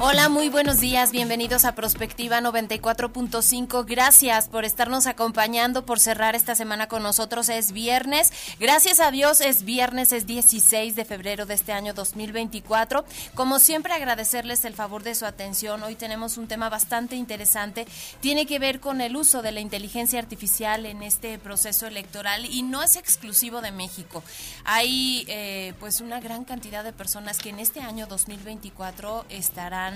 Hola, muy buenos días, bienvenidos a Prospectiva 94.5. Gracias por estarnos acompañando, por cerrar esta semana con nosotros. Es viernes, gracias a Dios es viernes, es 16 de febrero de este año 2024. Como siempre, agradecerles el favor de su atención. Hoy tenemos un tema bastante interesante. Tiene que ver con el uso de la inteligencia artificial en este proceso electoral y no es exclusivo de México. Hay eh, pues una gran cantidad de personas que en este año 2024 estarán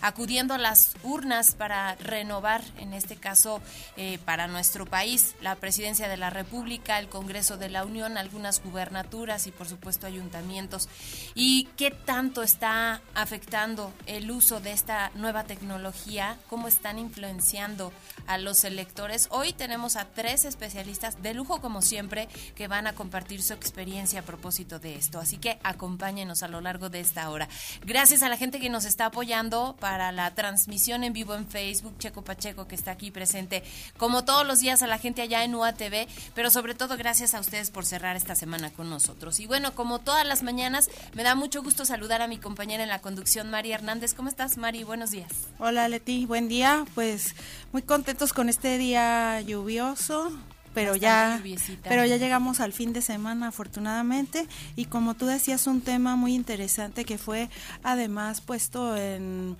acudiendo a las urnas para renovar, en este caso, eh, para nuestro país, la presidencia de la República, el Congreso de la Unión, algunas gubernaturas y, por supuesto, ayuntamientos. ¿Y qué tanto está afectando el uso de esta nueva tecnología? ¿Cómo están influenciando a los electores? Hoy tenemos a tres especialistas de lujo, como siempre, que van a compartir su experiencia a propósito de esto. Así que acompáñenos a lo largo de esta hora. Gracias a la gente que nos está apoyando para la transmisión en vivo en Facebook, Checo Pacheco, que está aquí presente, como todos los días a la gente allá en UATV, pero sobre todo gracias a ustedes por cerrar esta semana con nosotros. Y bueno, como todas las mañanas, me da mucho gusto saludar a mi compañera en la conducción, Mari Hernández. ¿Cómo estás, Mari? Buenos días. Hola, Leti. Buen día. Pues muy contentos con este día lluvioso pero ya pero ya llegamos al fin de semana afortunadamente. Y como tú decías un tema muy interesante que fue además puesto en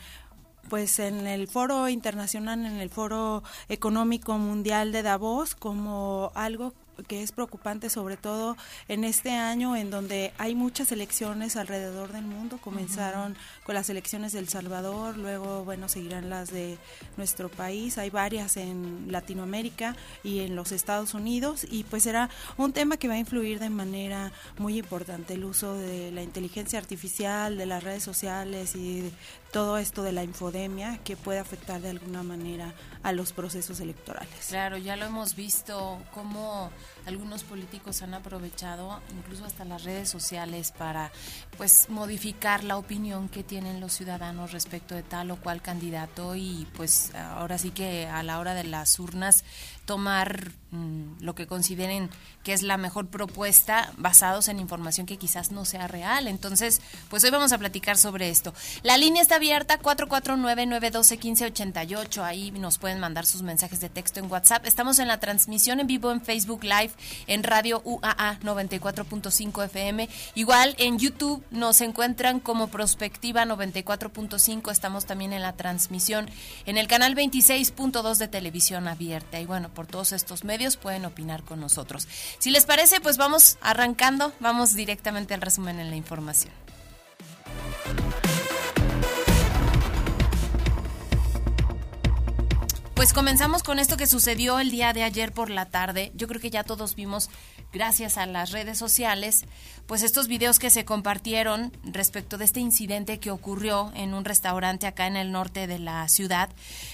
pues en el foro internacional, en el foro económico mundial de Davos, como algo que es preocupante sobre todo en este año en donde hay muchas elecciones alrededor del mundo. Comenzaron con las elecciones del Salvador, luego, bueno, seguirán las de nuestro país. Hay varias en Latinoamérica y en los Estados Unidos y pues será un tema que va a influir de manera muy importante el uso de la inteligencia artificial, de las redes sociales y todo esto de la infodemia que puede afectar de alguna manera a los procesos electorales. Claro, ya lo hemos visto cómo algunos políticos han aprovechado incluso hasta las redes sociales para pues modificar la opinión que tienen los ciudadanos respecto de tal o cual candidato y pues ahora sí que a la hora de las urnas tomar mm, lo que consideren que es la mejor propuesta basados en información que quizás no sea real. Entonces, pues hoy vamos a platicar sobre esto. La línea está abierta 449-912-1588. Ahí nos pueden mandar sus mensajes de texto en WhatsApp. Estamos en la transmisión en vivo en Facebook Live, en Radio UAA 94.5 FM. Igual en YouTube nos encuentran como Prospectiva 94.5. Estamos también en la transmisión en el canal 26.2 de televisión abierta. Y bueno, por todos estos medios pueden opinar con nosotros. Si les parece, pues vamos arrancando, vamos directamente al resumen en la información. Pues comenzamos con esto que sucedió el día de ayer por la tarde. Yo creo que ya todos vimos, gracias a las redes sociales, pues estos videos que se compartieron respecto de este incidente que ocurrió en un restaurante acá en el norte de la ciudad.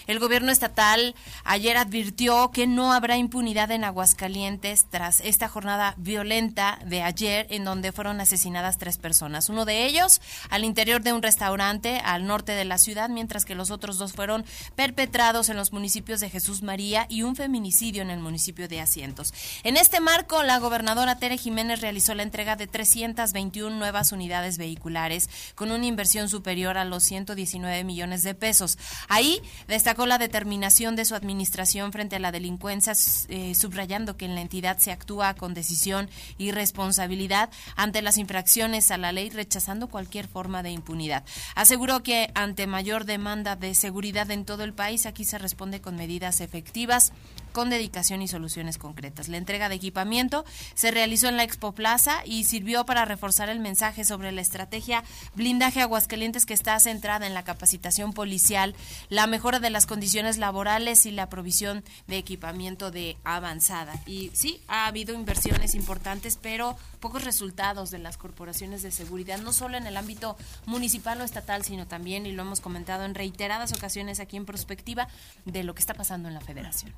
El gobierno estatal ayer advirtió que no habrá impunidad en Aguascalientes tras esta jornada violenta de ayer en donde fueron asesinadas tres personas. Uno de ellos al interior de un restaurante al norte de la ciudad, mientras que los otros dos fueron perpetrados en los municipios de Jesús María y un feminicidio en el municipio de Asientos. En este marco, la gobernadora Tere Jiménez realizó la entrega de tres 321 nuevas unidades vehiculares con una inversión superior a los 119 millones de pesos. Ahí destacó la determinación de su administración frente a la delincuencia, eh, subrayando que en la entidad se actúa con decisión y responsabilidad ante las infracciones a la ley, rechazando cualquier forma de impunidad. Aseguró que ante mayor demanda de seguridad en todo el país, aquí se responde con medidas efectivas con dedicación y soluciones concretas. La entrega de equipamiento se realizó en la Expo Plaza y sirvió para reforzar el mensaje sobre la estrategia blindaje Aguascalientes que está centrada en la capacitación policial, la mejora de las condiciones laborales y la provisión de equipamiento de avanzada. Y sí, ha habido inversiones importantes, pero pocos resultados de las corporaciones de seguridad, no solo en el ámbito municipal o estatal, sino también, y lo hemos comentado en reiteradas ocasiones aquí en Prospectiva, de lo que está pasando en la federación.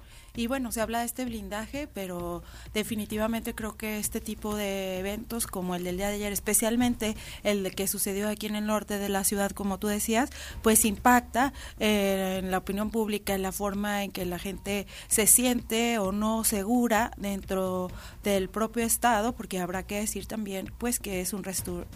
Bueno, se habla de este blindaje, pero definitivamente creo que este tipo de eventos, como el del día de ayer, especialmente el que sucedió aquí en el norte de la ciudad, como tú decías, pues impacta eh, en la opinión pública, en la forma en que la gente se siente o no segura dentro del propio estado, porque habrá que decir también, pues que es un,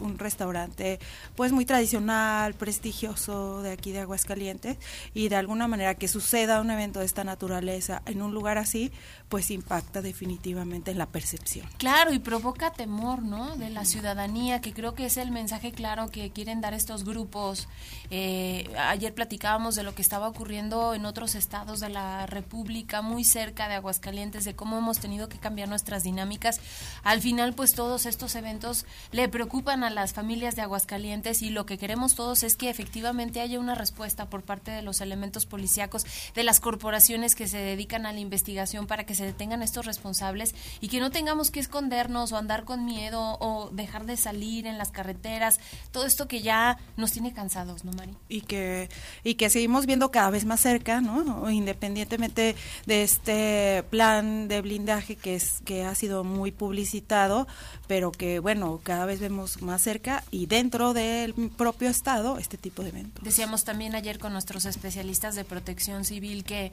un restaurante, pues muy tradicional, prestigioso de aquí de Aguascalientes, y de alguna manera que suceda un evento de esta naturaleza en un lugar así, pues impacta definitivamente en la percepción. Claro, y provoca temor, ¿no? De la ciudadanía, que creo que es el mensaje claro que quieren dar estos grupos. Eh, ayer platicábamos de lo que estaba ocurriendo en otros estados de la República, muy cerca de Aguascalientes, de cómo hemos tenido que cambiar nuestras dinámicas. Al final, pues todos estos eventos le preocupan a las familias de Aguascalientes y lo que queremos todos es que efectivamente haya una respuesta por parte de los elementos policíacos, de las corporaciones que se dedican a la investigación para que se detengan estos responsables y que no tengamos que escondernos o andar con miedo o dejar de salir en las carreteras, todo esto que ya nos tiene cansados, ¿no, Mari? Y que, y que seguimos viendo cada vez más cerca, ¿no? Independientemente de este plan de blindaje que, es, que ha sido muy publicitado, pero que, bueno, cada vez vemos más cerca y dentro del propio Estado este tipo de eventos. Decíamos también ayer con nuestros especialistas de protección civil que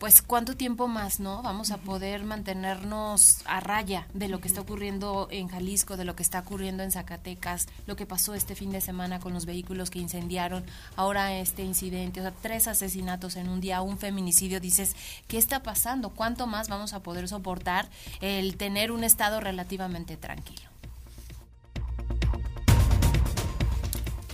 pues cuánto tiempo más, ¿no? Vamos a poder mantenernos a raya de lo que está ocurriendo en Jalisco, de lo que está ocurriendo en Zacatecas, lo que pasó este fin de semana con los vehículos que incendiaron, ahora este incidente, o sea, tres asesinatos en un día, un feminicidio, dices, ¿qué está pasando? ¿Cuánto más vamos a poder soportar el tener un estado relativamente tranquilo?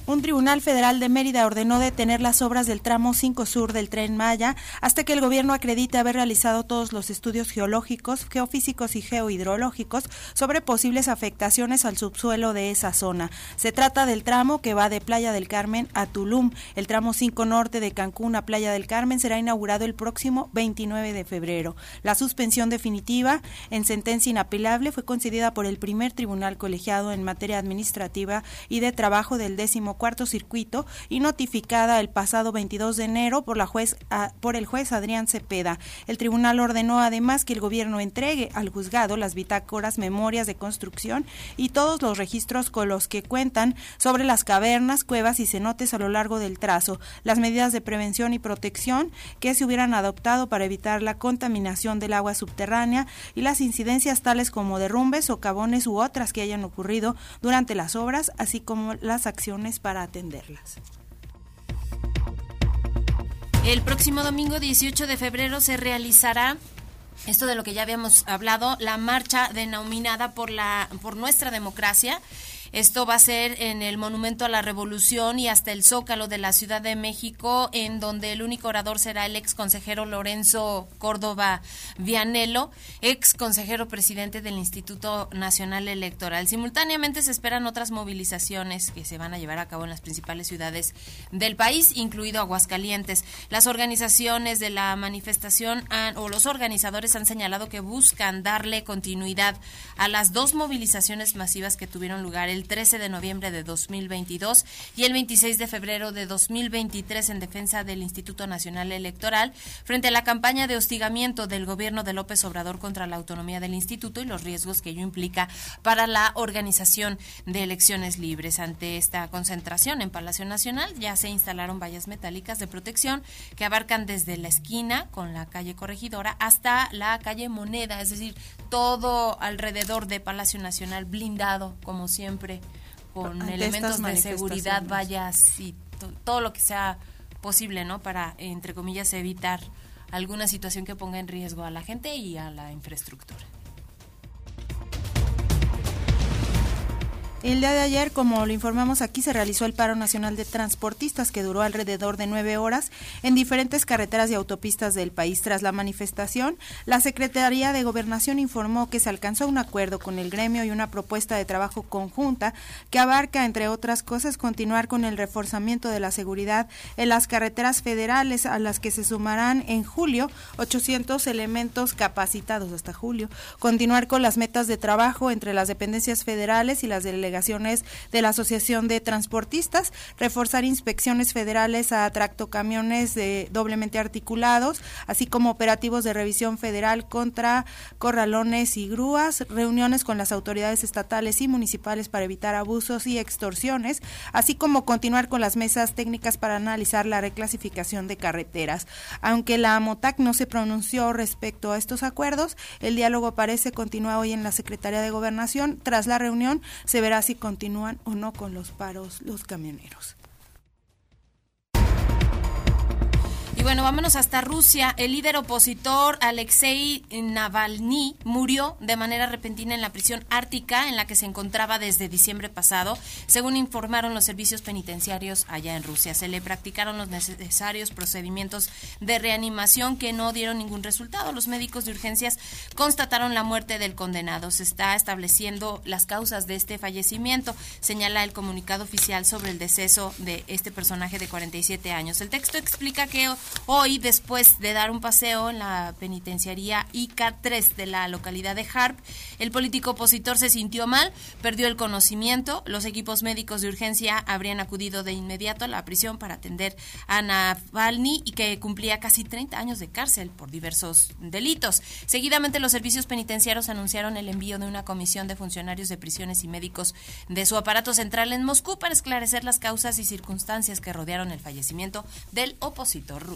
Un tribunal federal de Mérida ordenó detener las obras del tramo 5 sur del tren Maya hasta que el gobierno acredite haber realizado todos los estudios geológicos, geofísicos y geohidrológicos sobre posibles afectaciones al subsuelo de esa zona. Se trata del tramo que va de Playa del Carmen a Tulum. El tramo 5 norte de Cancún a Playa del Carmen será inaugurado el próximo 29 de febrero. La suspensión definitiva en sentencia inapelable fue concedida por el primer tribunal colegiado en materia administrativa y de trabajo del décimo cuarto circuito y notificada el pasado 22 de enero por, la juez, por el juez Adrián Cepeda. El tribunal ordenó además que el gobierno entregue al juzgado las bitácoras, memorias de construcción y todos los registros con los que cuentan sobre las cavernas, cuevas y cenotes a lo largo del trazo, las medidas de prevención y protección que se hubieran adoptado para evitar la contaminación del agua subterránea y las incidencias tales como derrumbes, socavones u otras que hayan ocurrido durante las obras, así como las acciones para atenderlas. El próximo domingo 18 de febrero se realizará esto de lo que ya habíamos hablado, la marcha denominada por la por nuestra democracia esto va a ser en el Monumento a la Revolución y hasta el Zócalo de la Ciudad de México, en donde el único orador será el ex consejero Lorenzo Córdoba Vianelo, ex consejero presidente del Instituto Nacional Electoral. Simultáneamente se esperan otras movilizaciones que se van a llevar a cabo en las principales ciudades del país, incluido Aguascalientes. Las organizaciones de la manifestación o los organizadores han señalado que buscan darle continuidad a las dos movilizaciones masivas que tuvieron lugar el 13 de noviembre de 2022 y el 26 de febrero de 2023 en defensa del Instituto Nacional Electoral frente a la campaña de hostigamiento del gobierno de López Obrador contra la autonomía del instituto y los riesgos que ello implica para la organización de elecciones libres. Ante esta concentración en Palacio Nacional ya se instalaron vallas metálicas de protección que abarcan desde la esquina con la calle Corregidora hasta la calle Moneda, es decir, todo alrededor de Palacio Nacional blindado como siempre con elementos de seguridad, vallas y todo lo que sea posible, ¿no? Para, entre comillas, evitar alguna situación que ponga en riesgo a la gente y a la infraestructura. El día de ayer, como lo informamos aquí, se realizó el paro nacional de transportistas que duró alrededor de nueve horas en diferentes carreteras y autopistas del país. Tras la manifestación, la Secretaría de Gobernación informó que se alcanzó un acuerdo con el gremio y una propuesta de trabajo conjunta que abarca, entre otras cosas, continuar con el reforzamiento de la seguridad en las carreteras federales a las que se sumarán en julio 800 elementos capacitados hasta julio, continuar con las metas de trabajo entre las dependencias federales y las delegaciones de la Asociación de Transportistas, reforzar inspecciones federales a tractocamiones doblemente articulados, así como operativos de revisión federal contra corralones y grúas, reuniones con las autoridades estatales y municipales para evitar abusos y extorsiones, así como continuar con las mesas técnicas para analizar la reclasificación de carreteras. Aunque la AMOTAC no se pronunció respecto a estos acuerdos, el diálogo parece continuar hoy en la Secretaría de Gobernación. Tras la reunión se verá si continúan o no con los paros los camioneros. Bueno, vámonos hasta Rusia. El líder opositor Alexei Navalny murió de manera repentina en la prisión ártica en la que se encontraba desde diciembre pasado, según informaron los servicios penitenciarios allá en Rusia. Se le practicaron los necesarios procedimientos de reanimación que no dieron ningún resultado. Los médicos de urgencias constataron la muerte del condenado. Se está estableciendo las causas de este fallecimiento, señala el comunicado oficial sobre el deceso de este personaje de 47 años. El texto explica que Hoy, después de dar un paseo en la penitenciaría IK3 de la localidad de Harp, el político opositor se sintió mal, perdió el conocimiento. Los equipos médicos de urgencia habrían acudido de inmediato a la prisión para atender a Navalny y que cumplía casi 30 años de cárcel por diversos delitos. Seguidamente, los servicios penitenciarios anunciaron el envío de una comisión de funcionarios de prisiones y médicos de su aparato central en Moscú para esclarecer las causas y circunstancias que rodearon el fallecimiento del opositor ruso.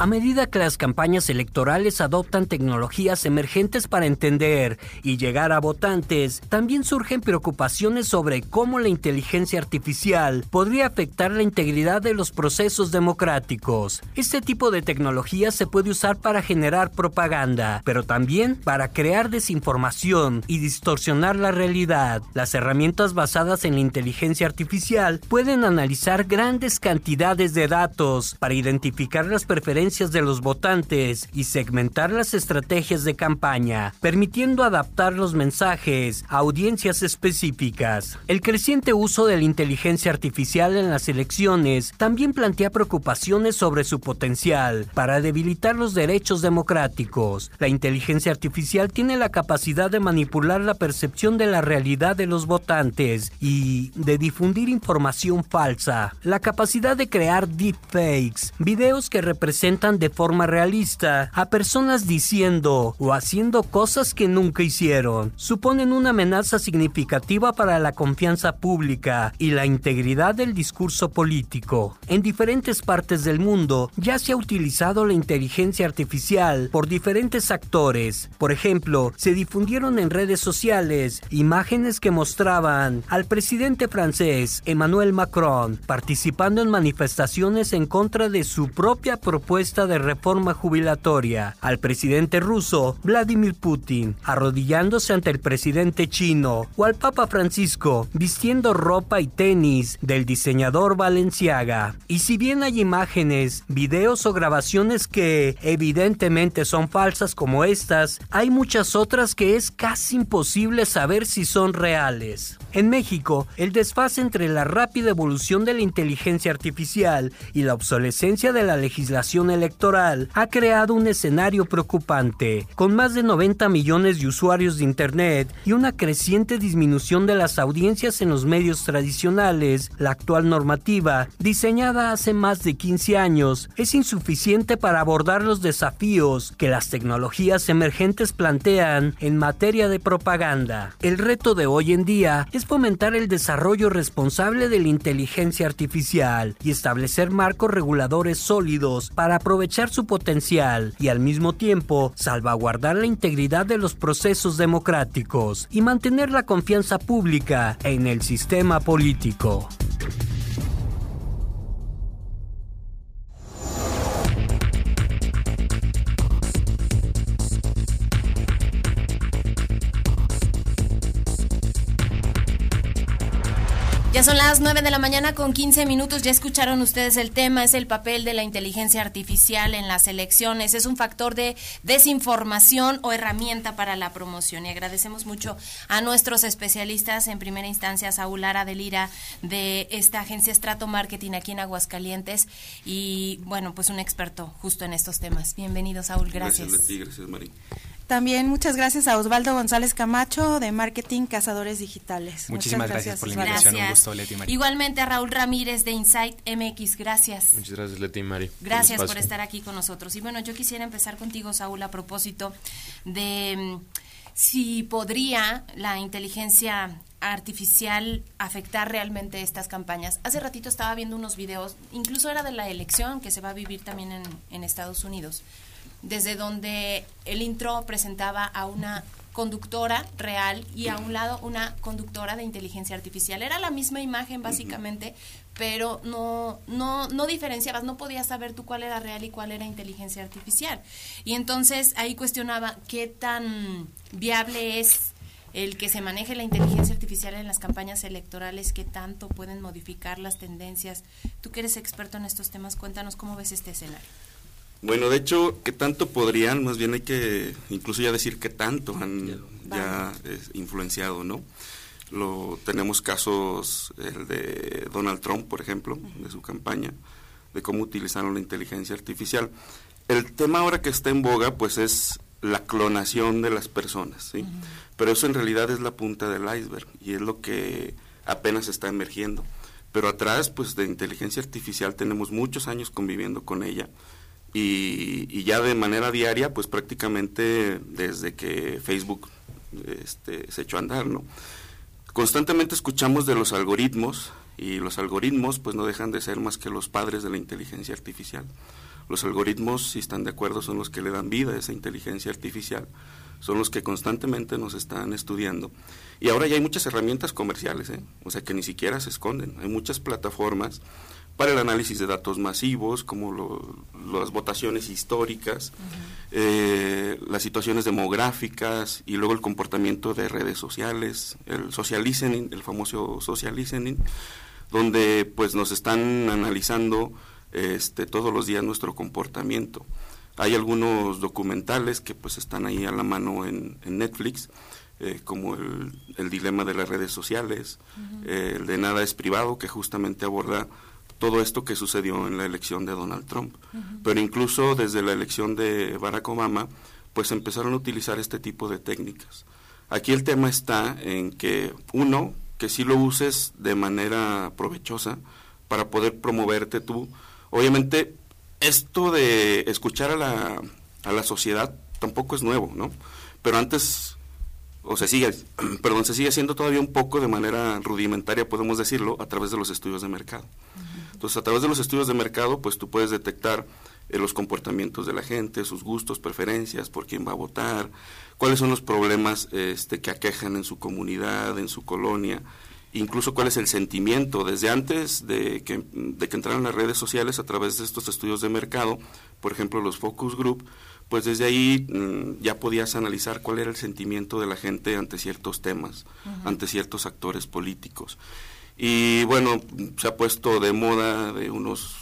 A medida que las campañas electorales adoptan tecnologías emergentes para entender y llegar a votantes, también surgen preocupaciones sobre cómo la inteligencia artificial podría afectar la integridad de los procesos democráticos. Este tipo de tecnología se puede usar para generar propaganda, pero también para crear desinformación y distorsionar la realidad. Las herramientas basadas en la inteligencia artificial pueden analizar grandes cantidades de datos para identificar las preferencias de los votantes y segmentar las estrategias de campaña, permitiendo adaptar los mensajes a audiencias específicas. El creciente uso de la inteligencia artificial en las elecciones también plantea preocupaciones sobre su potencial para debilitar los derechos democráticos. La inteligencia artificial tiene la capacidad de manipular la percepción de la realidad de los votantes y de difundir información falsa. La capacidad de crear deepfakes, videos que representan de forma realista a personas diciendo o haciendo cosas que nunca hicieron. Suponen una amenaza significativa para la confianza pública y la integridad del discurso político. En diferentes partes del mundo ya se ha utilizado la inteligencia artificial por diferentes actores. Por ejemplo, se difundieron en redes sociales imágenes que mostraban al presidente francés Emmanuel Macron participando en manifestaciones en contra de su propia propuesta de reforma jubilatoria al presidente ruso Vladimir Putin, arrodillándose ante el presidente chino o al Papa Francisco vistiendo ropa y tenis del diseñador Valenciaga. Y si bien hay imágenes, videos o grabaciones que evidentemente son falsas como estas, hay muchas otras que es casi imposible saber si son reales. En México, el desfase entre la rápida evolución de la inteligencia artificial y la obsolescencia de la legislación ha creado un escenario preocupante, con más de 90 millones de usuarios de Internet y una creciente disminución de las audiencias en los medios tradicionales. La actual normativa, diseñada hace más de 15 años, es insuficiente para abordar los desafíos que las tecnologías emergentes plantean en materia de propaganda. El reto de hoy en día es fomentar el desarrollo responsable de la inteligencia artificial y establecer marcos reguladores sólidos para aprovechar su potencial y al mismo tiempo salvaguardar la integridad de los procesos democráticos y mantener la confianza pública en el sistema político. Ya son las 9 de la mañana con 15 minutos. Ya escucharon ustedes el tema. Es el papel de la inteligencia artificial en las elecciones. Es un factor de desinformación o herramienta para la promoción. Y agradecemos mucho a nuestros especialistas. En primera instancia, Saúl Lara de Lira de esta agencia Strato Marketing aquí en Aguascalientes. Y bueno, pues un experto justo en estos temas. Bienvenido, Saúl. Gracias. Gracias, gracias María. También muchas gracias a Osvaldo González Camacho de Marketing Cazadores Digitales. Muchísimas gracias, por la invitación, un gusto, Leti Mari. Igualmente a Raúl Ramírez de Insight MX, gracias. Muchas gracias, Leti Mari. Gracias por estar aquí con nosotros. Y bueno, yo quisiera empezar contigo, Saúl, a propósito de mm, si podría la inteligencia artificial afectar realmente estas campañas. Hace ratito estaba viendo unos videos, incluso era de la elección que se va a vivir también en, en Estados Unidos desde donde el intro presentaba a una conductora real y a un lado una conductora de inteligencia artificial. Era la misma imagen básicamente, pero no, no, no diferenciabas, no podías saber tú cuál era real y cuál era inteligencia artificial. Y entonces ahí cuestionaba qué tan viable es el que se maneje la inteligencia artificial en las campañas electorales, qué tanto pueden modificar las tendencias. Tú que eres experto en estos temas, cuéntanos cómo ves este escenario. Bueno, de hecho, ¿qué tanto podrían? Más bien hay que incluso ya decir qué tanto han ya influenciado, ¿no? Lo, tenemos casos, el de Donald Trump, por ejemplo, de su campaña, de cómo utilizaron la inteligencia artificial. El tema ahora que está en boga, pues es la clonación de las personas, ¿sí? Pero eso en realidad es la punta del iceberg y es lo que apenas está emergiendo. Pero atrás, pues de inteligencia artificial tenemos muchos años conviviendo con ella y, ya de manera diaria, pues prácticamente desde que Facebook este, se echó a andar, ¿no? Constantemente escuchamos de los algoritmos y los algoritmos pues no dejan de ser más que los padres de la inteligencia artificial. Los algoritmos, si están de acuerdo, son los que le dan vida a esa inteligencia artificial, son los que constantemente nos están estudiando. Y ahora ya hay muchas herramientas comerciales, ¿eh? o sea que ni siquiera se esconden. Hay muchas plataformas para el análisis de datos masivos, como las votaciones históricas, eh, las situaciones demográficas y luego el comportamiento de redes sociales, el social listening, el famoso social listening, donde pues nos están analizando este, todos los días nuestro comportamiento. Hay algunos documentales que pues están ahí a la mano en, Netflix, eh, como el, dilema de las redes sociales, eh, el de nada es privado, que justamente aborda todo esto que sucedió en la elección de Donald Trump. Pero incluso desde la elección de Barack Obama, pues empezaron a utilizar este tipo de técnicas. Aquí el tema está en que, uno, que si lo uses de manera provechosa para poder promoverte tú. Obviamente, esto de escuchar a la, a la sociedad tampoco es nuevo, ¿no? Pero antes o se sigue, perdón, se sigue haciendo todavía un poco de manera rudimentaria, podemos decirlo, a través de los estudios de mercado. Entonces, a través de los estudios de mercado, pues tú puedes detectar eh, los comportamientos de la gente, sus gustos, preferencias, por quién va a votar, cuáles son los problemas este, que aquejan en su comunidad, en su colonia, incluso cuál es el sentimiento desde antes de que, de que entraran las redes sociales a través de estos estudios de mercado, por ejemplo los focus group, pues desde ahí mm, ya podías analizar cuál era el sentimiento de la gente ante ciertos temas, ante ciertos actores políticos. Y bueno, se ha puesto de moda de unos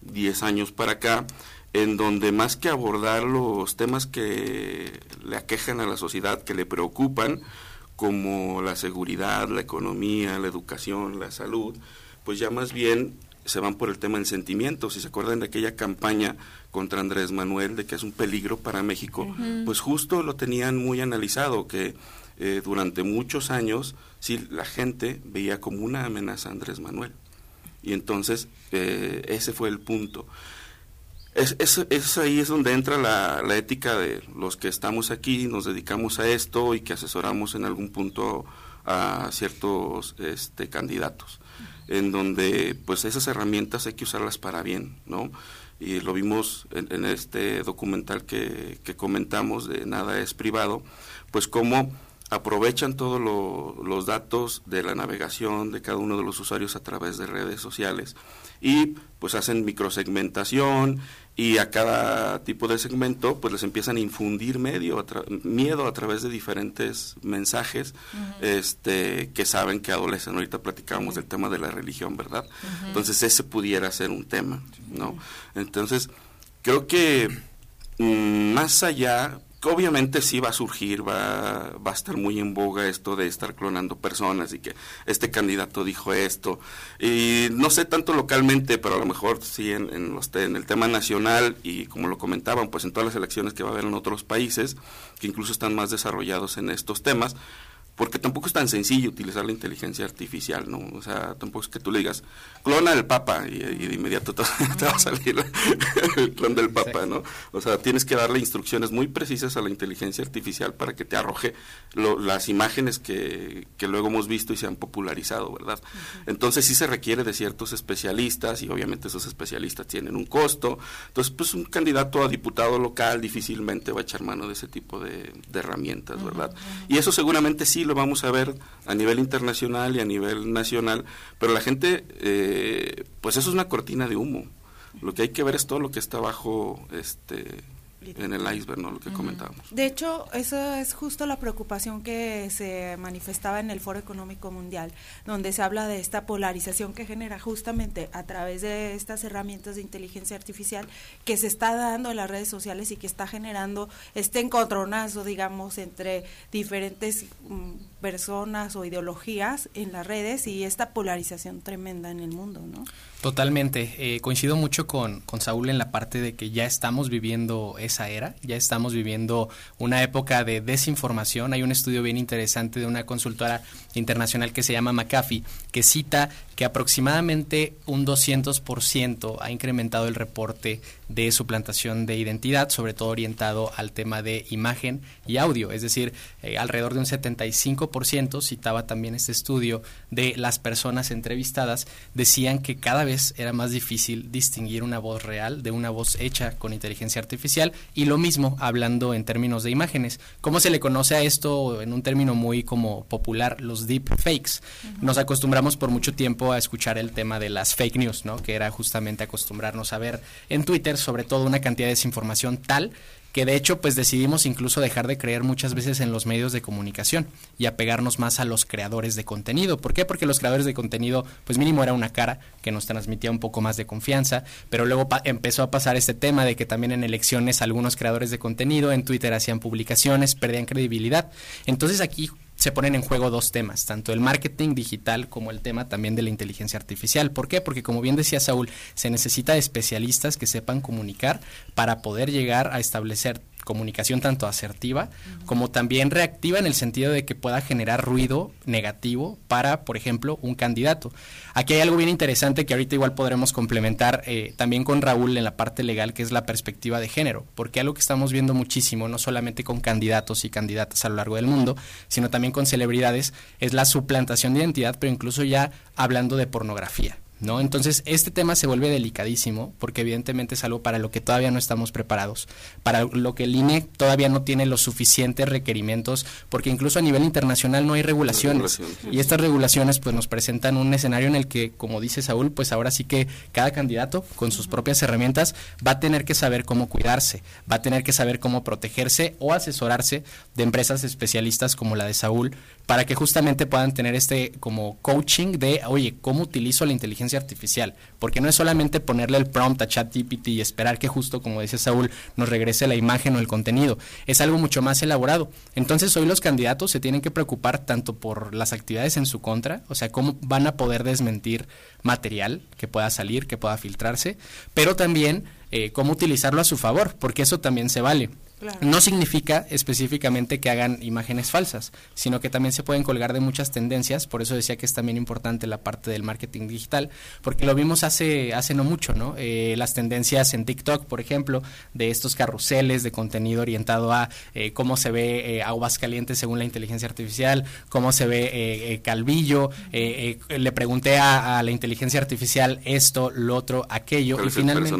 10 años para acá, en donde más que abordar los temas que le aquejan a la sociedad, que le preocupan, como la seguridad, la economía, la educación, la salud, pues ya más bien se van por el tema del sentimiento. Si se acuerdan de aquella campaña contra Andrés Manuel de que es un peligro para México, pues justo lo tenían muy analizado, que eh, durante muchos años sí la gente veía como una amenaza a Andrés Manuel. Y entonces eh, ese fue el punto. Es, es, ahí es donde entra la, ética de los que estamos aquí, nos dedicamos a esto y que asesoramos en algún punto a ciertos este, candidatos, en donde pues esas herramientas hay que usarlas para bien, ¿no? Y lo vimos en, este documental que, que, comentamos de Nada es privado, pues cómo aprovechan todos los datos de la navegación de cada uno de los usuarios a través de redes sociales y pues hacen microsegmentación y a cada tipo de segmento pues les empiezan a infundir medio miedo a través de diferentes mensajes este que saben que adolecen. Ahorita platicábamos del tema de la religión verdad entonces ese pudiera ser un tema no entonces creo que mm, más allá obviamente sí va a surgir, va, va a estar muy en boga esto de estar clonando personas y que este candidato dijo esto. Y no sé tanto localmente, pero a lo mejor sí en, los, en el tema nacional y como lo comentaban, pues en todas las elecciones que va a haber en otros países, que incluso están más desarrollados en estos temas, porque tampoco es tan sencillo utilizar la inteligencia artificial, ¿no? O sea, tampoco es que tú le digas, clona el Papa, y, de inmediato te, va a salir el clon del Papa, ¿no? O sea, tienes que darle instrucciones muy precisas a la inteligencia artificial para que te arroje las imágenes que, que, luego hemos visto y se han popularizado, ¿verdad? Entonces sí se requiere de ciertos especialistas y obviamente esos especialistas tienen un costo. Entonces, pues un candidato a diputado local difícilmente va a echar mano de ese tipo de, de herramientas, ¿verdad? Y eso seguramente sí lo vamos a ver a nivel internacional y a nivel nacional, pero la gente, eh, pues eso es una cortina de humo. Lo que hay que ver es todo lo que está abajo este, en el iceberg, ¿no? Lo que comentábamos. De hecho, eso es justo la preocupación que se manifestaba en el Foro Económico Mundial, donde se habla de esta polarización que genera justamente a través de estas herramientas de inteligencia artificial que se está dando en las redes sociales y que está generando este encontronazo, digamos, entre diferentes mm, personas o ideologías en las redes y esta polarización tremenda en el mundo, ¿no? Totalmente. Eh, coincido mucho con, con Saúl en la parte de que ya estamos viviendo esa era, ya estamos viviendo una época de desinformación. Hay un estudio bien interesante de una consultora internacional que se llama McAfee, que cita que aproximadamente un 200% ha incrementado el reporte de suplantación de identidad, sobre todo orientado al tema de imagen y audio, es decir, eh, alrededor de un 75%, citaba también este estudio, de las personas entrevistadas decían que cada vez era más difícil distinguir una voz real de una voz hecha con inteligencia artificial y lo mismo hablando en términos de imágenes. ¿Cómo se le conoce a esto en un término muy como popular, los deep fakes? Nos acostumbramos por mucho tiempo a escuchar el tema de las fake news, ¿no? Que era justamente acostumbrarnos a ver en Twitter sobre todo una cantidad de desinformación tal que de hecho pues decidimos incluso dejar de creer muchas veces en los medios de comunicación y apegarnos más a los creadores de contenido. ¿Por qué? Porque los creadores de contenido pues mínimo era una cara que nos transmitía un poco más de confianza, pero luego empezó a pasar este tema de que también en elecciones algunos creadores de contenido en Twitter hacían publicaciones, perdían credibilidad. Entonces aquí se ponen en juego dos temas, tanto el marketing digital como el tema también de la inteligencia artificial. ¿Por qué? Porque como bien decía Saúl, se necesita especialistas que sepan comunicar para poder llegar a establecer comunicación tanto asertiva como también reactiva en el sentido de que pueda generar ruido negativo para, por ejemplo, un candidato. Aquí hay algo bien interesante que ahorita igual podremos complementar eh, también con Raúl en la parte legal, que es la perspectiva de género, porque algo que estamos viendo muchísimo, no solamente con candidatos y candidatas a lo largo del mundo, sino también con celebridades, es la suplantación de identidad, pero incluso ya hablando de pornografía. ¿No? Entonces, este tema se vuelve delicadísimo porque evidentemente es algo para lo que todavía no estamos preparados, para lo que el INE todavía no tiene los suficientes requerimientos, porque incluso a nivel internacional no hay regulaciones. Y estas regulaciones pues nos presentan un escenario en el que, como dice Saúl, pues ahora sí que cada candidato con sus propias herramientas va a tener que saber cómo cuidarse, va a tener que saber cómo protegerse o asesorarse de empresas especialistas como la de Saúl para que justamente puedan tener este como coaching de, oye, ¿cómo utilizo la inteligencia artificial, porque no es solamente ponerle el prompt a ChatGPT y esperar que justo, como dice Saúl, nos regrese la imagen o el contenido, es algo mucho más elaborado. Entonces hoy los candidatos se tienen que preocupar tanto por las actividades en su contra, o sea, cómo van a poder desmentir material que pueda salir, que pueda filtrarse, pero también eh, cómo utilizarlo a su favor, porque eso también se vale. No significa específicamente que hagan imágenes falsas, sino que también se pueden colgar de muchas tendencias, por eso decía que es también importante la parte del marketing digital, porque lo vimos hace, hace no mucho, ¿no? Eh, las tendencias en TikTok, por ejemplo, de estos carruseles de contenido orientado a eh, cómo se ve eh, aguas calientes según la inteligencia artificial, cómo se ve calvillo, le pregunté a, la inteligencia artificial esto, lo otro, aquello, y finalmente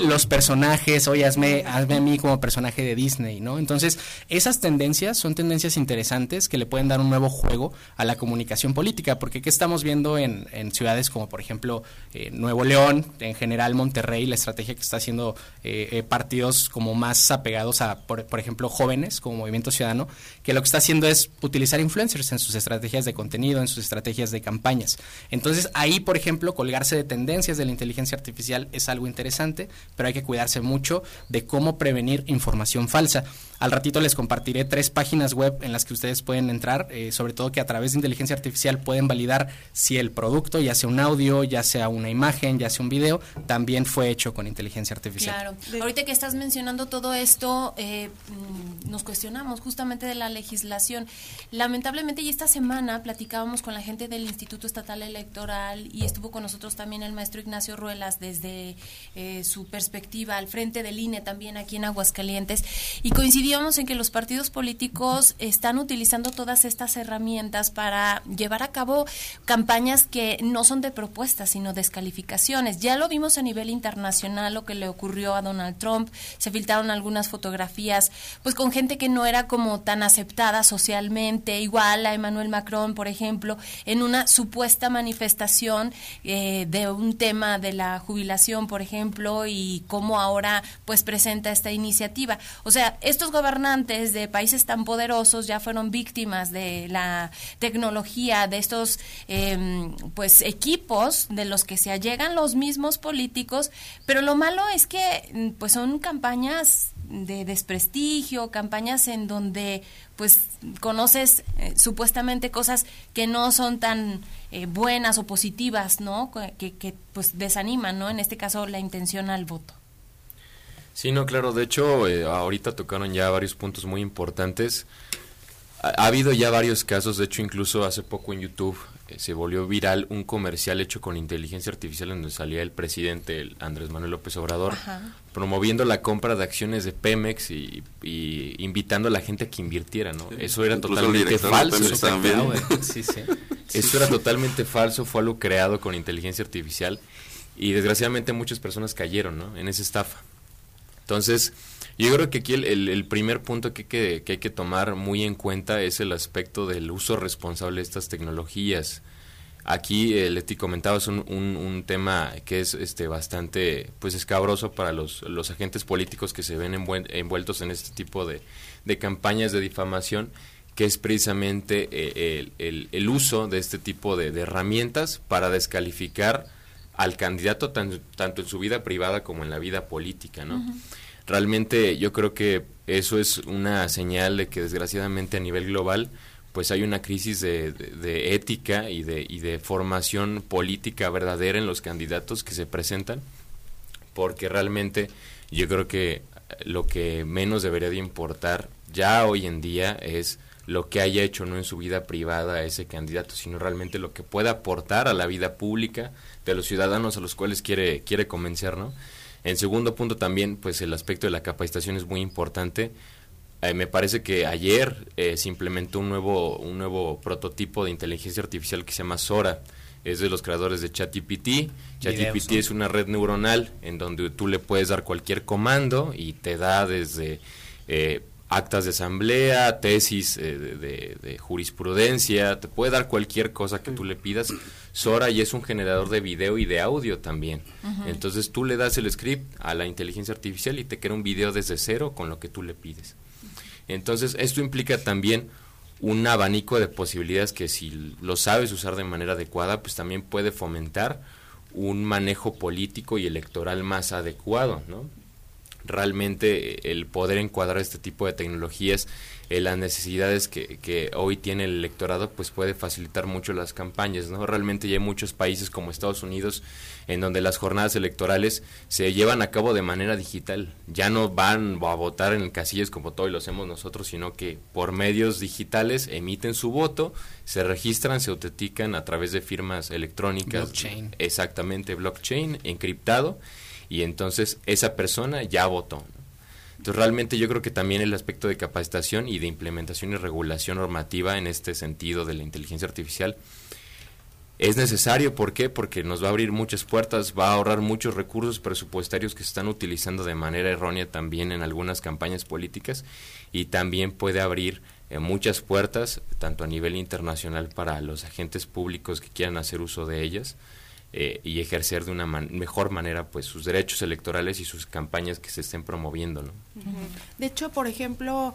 los personajes, oye, hazme, hazme a mí como personaje de Disney, ¿no? Entonces, esas tendencias son tendencias interesantes que le pueden dar un nuevo juego a la comunicación política, porque ¿qué estamos viendo en, ciudades como, por ejemplo, eh, Nuevo León, en general Monterrey, la estrategia que está haciendo eh, eh, partidos como más apegados a, por, ejemplo, jóvenes, como Movimiento Ciudadano, que lo que está haciendo es utilizar influencers en sus estrategias de contenido, en sus estrategias de campañas. Entonces, ahí, por ejemplo, colgarse de tendencias de la inteligencia artificial es algo interesante, pero hay que cuidarse mucho de cómo prevenir información falsa. Al ratito les compartiré tres páginas web en las que ustedes pueden entrar, eh, sobre todo que a través de inteligencia artificial pueden validar si el producto, ya sea un audio, ya sea una imagen, ya sea un video, también fue hecho con inteligencia artificial. Claro. Ahorita que estás mencionando todo esto, eh, mm, nos cuestionamos justamente de la legislación. Lamentablemente, y esta semana platicábamos con la gente del Instituto Estatal Electoral y estuvo con nosotros también el maestro Ignacio Ruelas desde eh, su perspectiva al frente del INE también aquí en Aguascalientes y coincidimos en que los partidos políticos están utilizando todas estas herramientas para llevar a cabo campañas que no son de propuestas, sino descalificaciones. Ya lo vimos a nivel internacional, lo que le ocurrió a Donald Trump. Se filtraron algunas fotografías, pues con gente que no era como tan aceptada socialmente, igual a Emmanuel Macron, por ejemplo, en una supuesta manifestación eh, de un tema de la jubilación, por ejemplo, y cómo ahora pues presenta esta iniciativa. O sea, estos gobernantes de países tan poderosos ya fueron víctimas de la tecnología, de estos em, pues equipos de los que se allegan los mismos políticos, pero lo malo es que pues son campañas de desprestigio, campañas en donde pues conoces eh, supuestamente cosas que no son tan eh, buenas o positivas, ¿no? Que, que pues desaniman, ¿no? En este caso la intención al voto. Sí, no, claro. De hecho, eh, ahorita tocaron ya varios puntos muy importantes. Ha, habido ya varios casos, de hecho, incluso hace poco en YouTube eh, se volvió viral un comercial hecho con inteligencia artificial en donde salía el presidente Andrés Manuel López Obrador promoviendo la compra de acciones de Pemex y, invitando a la gente a que invirtiera, ¿no? Eso era totalmente falso. Eso era totalmente falso, fue algo creado con inteligencia artificial y desgraciadamente muchas personas cayeron, ¿no? En esa estafa. Entonces, yo creo que aquí el, primer punto que, que, hay que tomar muy en cuenta es el aspecto del uso responsable de estas tecnologías. Aquí, eh, Leti comentaba, es un, un, tema que es este bastante pues escabroso para los, los agentes políticos que se ven envueltos en este tipo de, de campañas de difamación que es precisamente eh, el, el, uso de este tipo de, herramientas para descalificar al candidato tanto en su vida privada como en la vida política, ¿no? Realmente yo creo que eso es una señal de que desgraciadamente a nivel global pues hay una crisis de, ética y de, formación política verdadera en los candidatos que se presentan, porque realmente yo creo que lo que menos debería de importar ya hoy en día es lo que haya hecho no en su vida privada ese candidato, sino realmente lo que pueda aportar a la vida pública de los ciudadanos a los cuales quiere, quiere convencer, ¿no? En segundo punto también, pues el aspecto de la capacitación es muy importante. Eh, me parece que ayer eh, se implementó un nuevo, un nuevo prototipo de inteligencia artificial que se llama Sora. Es de los creadores de ChatGPT. ChatGPT es una red neuronal en donde tú le puedes dar cualquier comando y te da desde eh, actas de asamblea, tesis de, de, jurisprudencia, te puede dar cualquier cosa que tú le pidas Sora y es un generador de video y de audio también. Entonces tú le das el script a la inteligencia artificial y te crea un video desde cero con lo que tú le pides. Entonces esto implica también un abanico de posibilidades que si lo sabes usar de manera adecuada, pues también puede fomentar un manejo político y electoral más adecuado, ¿no? Realmente el poder encuadrar este tipo de tecnologías en las necesidades que, que, hoy tiene el electorado, pues puede facilitar mucho las campañas, ¿no? Realmente ya hay muchos países como Estados Unidos en donde las jornadas electorales se llevan a cabo de manera digital. Ya no van a votar en casillas como todos lo hacemos nosotros, sino que por medios digitales emiten su voto, se registran, se autentican a través de firmas electrónicas. Blockchain. Exactamente, blockchain, encriptado, y entonces esa persona ya votó. Entonces realmente yo creo que también el aspecto de capacitación y de implementación y regulación normativa en este sentido de la inteligencia artificial es necesario. ¿Por qué? Porque nos va a abrir muchas puertas, va a ahorrar muchos recursos presupuestarios que se están utilizando de manera errónea también en algunas campañas políticas y también puede abrir eh, muchas puertas, tanto a nivel internacional para los agentes públicos que quieran hacer uso de ellas, eh, y ejercer de una mejor manera pues sus derechos electorales y sus campañas que se estén promoviendo ¿no? de hecho por ejemplo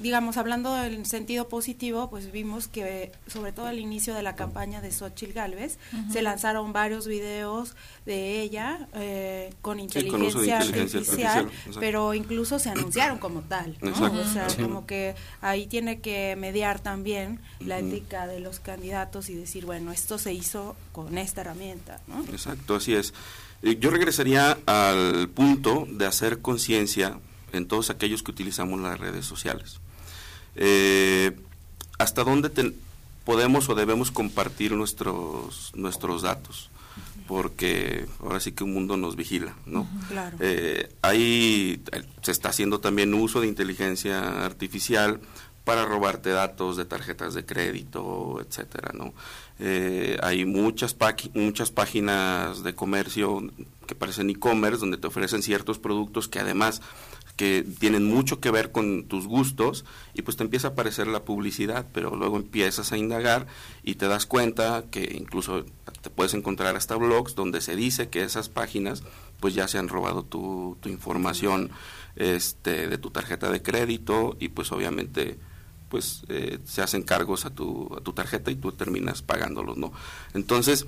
digamos hablando del sentido positivo pues vimos que sobre todo al inicio de la campaña de Xochitl Galvez se lanzaron varios videos de ella eh, con, inteligencia artificial, pero incluso se anunciaron como tal o sea como que ahí tiene que mediar también la ética de los candidatos y decir bueno esto se hizo con esta herramienta Exacto, así es. Eh, yo regresaría al punto de hacer conciencia en todos aquellos que utilizamos las redes sociales. Eh, ¿Hasta dónde podemos o debemos compartir nuestros, nuestros datos? Porque ahora sí que un mundo nos vigila, ¿no? Claro. Eh, ahí se está haciendo también uso de inteligencia artificial para robarte datos de tarjetas de crédito, etcétera, ¿no? Eh, hay muchas, muchas páginas de comercio que parecen e-commerce donde te ofrecen ciertos productos que además que tienen mucho que ver con tus gustos y pues te empieza a aparecer la publicidad, pero luego empiezas a indagar y te das cuenta que incluso te puedes encontrar hasta blogs donde se dice que esas páginas pues ya se han robado tu, tu información este, de tu tarjeta de crédito y pues obviamente pues eh, se hacen cargos a tu, a tu tarjeta y tú terminas pagándolos, ¿no? Entonces,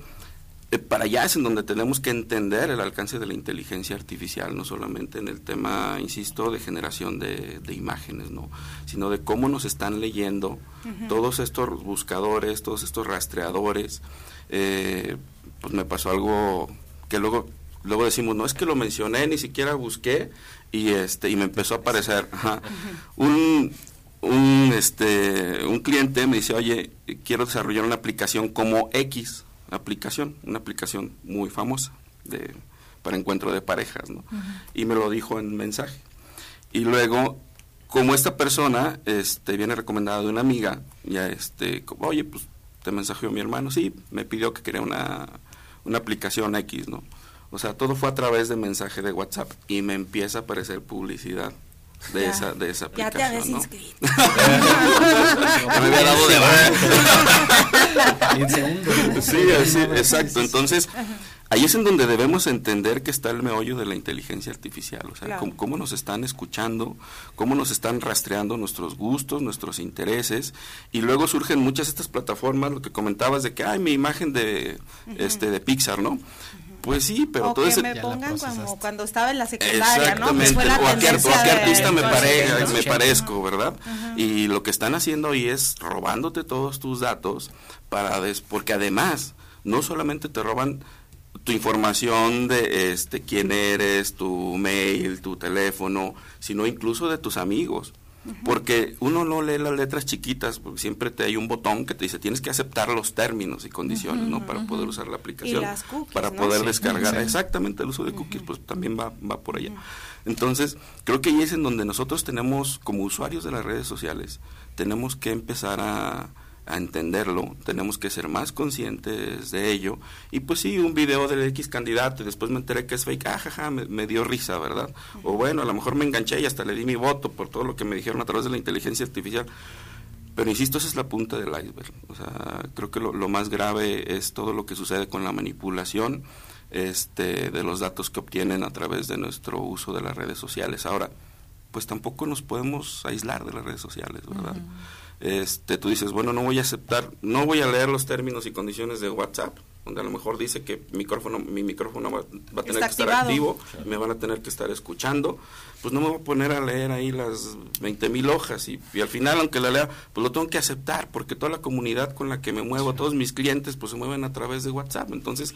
eh, para allá es en donde tenemos que entender el alcance de la inteligencia artificial, no solamente en el tema, insisto, de generación de, imágenes, ¿no? Sino de cómo nos están leyendo todos estos buscadores, todos estos rastreadores. Eh, pues me pasó algo que luego luego decimos no es que lo mencioné ni siquiera busqué y este y me empezó a aparecer un, este, un cliente me dice, oye, quiero desarrollar una aplicación como X aplicación, una aplicación muy famosa de, para encuentro de parejas, ¿no? Y me lo dijo en mensaje. Y luego, como esta persona este, viene recomendada de una amiga, ya este, como, oye, pues te mensajeó mi hermano, sí, me pidió que quería una, una aplicación X, ¿no? O sea, todo fue a través de mensaje de WhatsApp y me empieza a aparecer publicidad de esa de esa aplicación. Ya te habías inscrito. me había dado de sí, así, exacto. Entonces, ahí es en donde debemos entender que está el meollo de la inteligencia artificial. O sea, cómo, nos están escuchando, cómo nos están rastreando nuestros gustos, nuestros intereses. Y luego surgen muchas de estas plataformas, lo que comentabas de que, hay mi imagen de, este, de Pixar, ¿no? Pues sí, pero o todo que ese... me pongan como cuando estaba en la secundaria, ¿no? Exactamente, fue la o, a qué, o a qué artista me, pare, me 80, parezco, ¿verdad? Y lo que están haciendo ahí es robándote todos tus datos para des, porque además no solamente te roban tu información de este quién eres, tu mail, tu teléfono, sino incluso de tus amigos. Porque uno no lee las letras chiquitas, porque siempre te hay un botón que te dice tienes que aceptar los términos y condiciones, ¿no? Para poder usar la aplicación, las cookies, para ¿no? poder Sí. descargar. Sí. Exactamente, el uso de cookies, pues también va, va por allá. Entonces, creo que ahí es en donde nosotros tenemos, como usuarios de las redes sociales, tenemos que empezar a, a entenderlo, tenemos que ser más conscientes de ello. Y pues sí, un video del X candidato y después me enteré que es fake, ah, jaja, me, me dio risa, ¿verdad? O bueno, a lo mejor me enganché y hasta le di mi voto por todo lo que me dijeron a través de la inteligencia artificial. Pero insisto, esa es la punta del iceberg. O sea, creo que lo, lo más grave es todo lo que sucede con la manipulación este, de los datos que obtienen a través de nuestro uso de las redes sociales. Ahora, pues tampoco nos podemos aislar de las redes sociales, ¿verdad? Este, tú dices, bueno, no voy a aceptar, no voy a leer los términos y condiciones de WhatsApp, donde a lo mejor dice que micrófono, mi micrófono va, a tener que estar activo, me van a tener que estar escuchando, pues no me voy a poner a leer ahí las 20 mil hojas y, al final, aunque la lea, pues lo tengo que aceptar, porque toda la comunidad con la que me muevo, todos mis clientes, pues se mueven a través de WhatsApp, entonces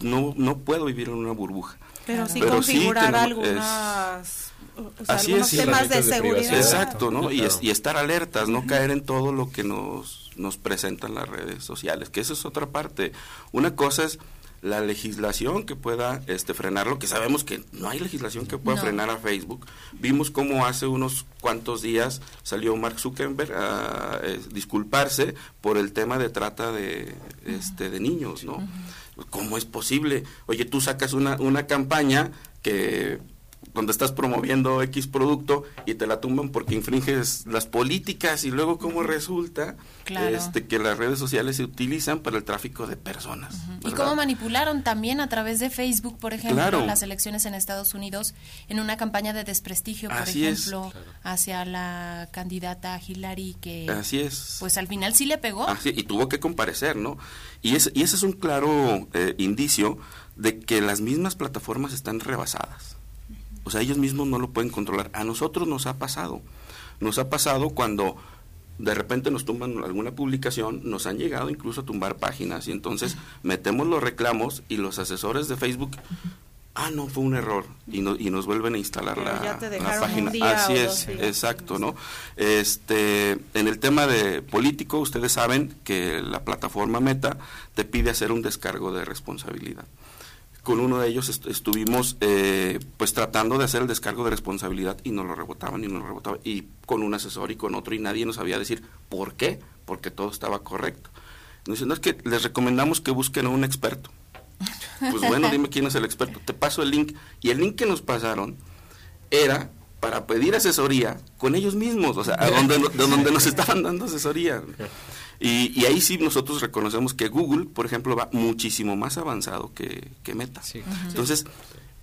no, no puedo vivir en una burbuja. Pero sí configurar algunas... algunos temas de, seguridad. Exacto, ¿no? Y, y, estar alertas, no caer en todo lo que nos nos presentan las redes sociales, que eso es otra parte. Una cosa es la legislación que pueda este, frenarlo, que sabemos que no hay legislación que pueda frenar a Facebook. Vimos cómo hace unos cuantos días salió Mark Zuckerberg a eh, disculparse por el tema de trata de, este, de niños, ¿no? ¿Cómo es posible? Oye, tú sacas una, una campaña que donde estás promoviendo X producto y te la tumban porque infringes las políticas y luego cómo resulta este, que las redes sociales se utilizan para el tráfico de personas. Y cómo manipularon también a través de Facebook, por ejemplo, las elecciones en Estados Unidos en una campaña de desprestigio, por ejemplo, hacia la candidata Hillary que Así es. pues al final sí le pegó. y tuvo que comparecer, ¿no? Y, es, y ese es un claro eh, indicio de que las mismas plataformas están rebasadas. O sea, ellos mismos no lo pueden controlar. A nosotros nos ha pasado. Nos ha pasado cuando de repente nos tumban alguna publicación, nos han llegado incluso a tumbar páginas y entonces metemos los reclamos y los asesores de Facebook, ah, no, fue un error y, y nos vuelven a instalar la, página. Así es, exacto, ¿no? Este, en el tema de político, ustedes saben que la plataforma Meta te pide hacer un descargo de responsabilidad con uno de ellos estuvimos eh, pues tratando de hacer el descargo de responsabilidad y no lo rebotaban y no lo rebotaban y con un asesor y con otro y nadie nos sabía decir por qué, porque todo estaba correcto. Nos dicen, no es que les recomendamos que busquen a un experto. Pues bueno, dime quién es el experto. Te paso el link. Y el link que nos pasaron era para pedir asesoría con ellos mismos, o sea, a donde, de donde nos estaban dando asesoría. Y, ahí sí nosotros reconocemos que Google, por ejemplo, va muchísimo más avanzado que, que Meta. Entonces,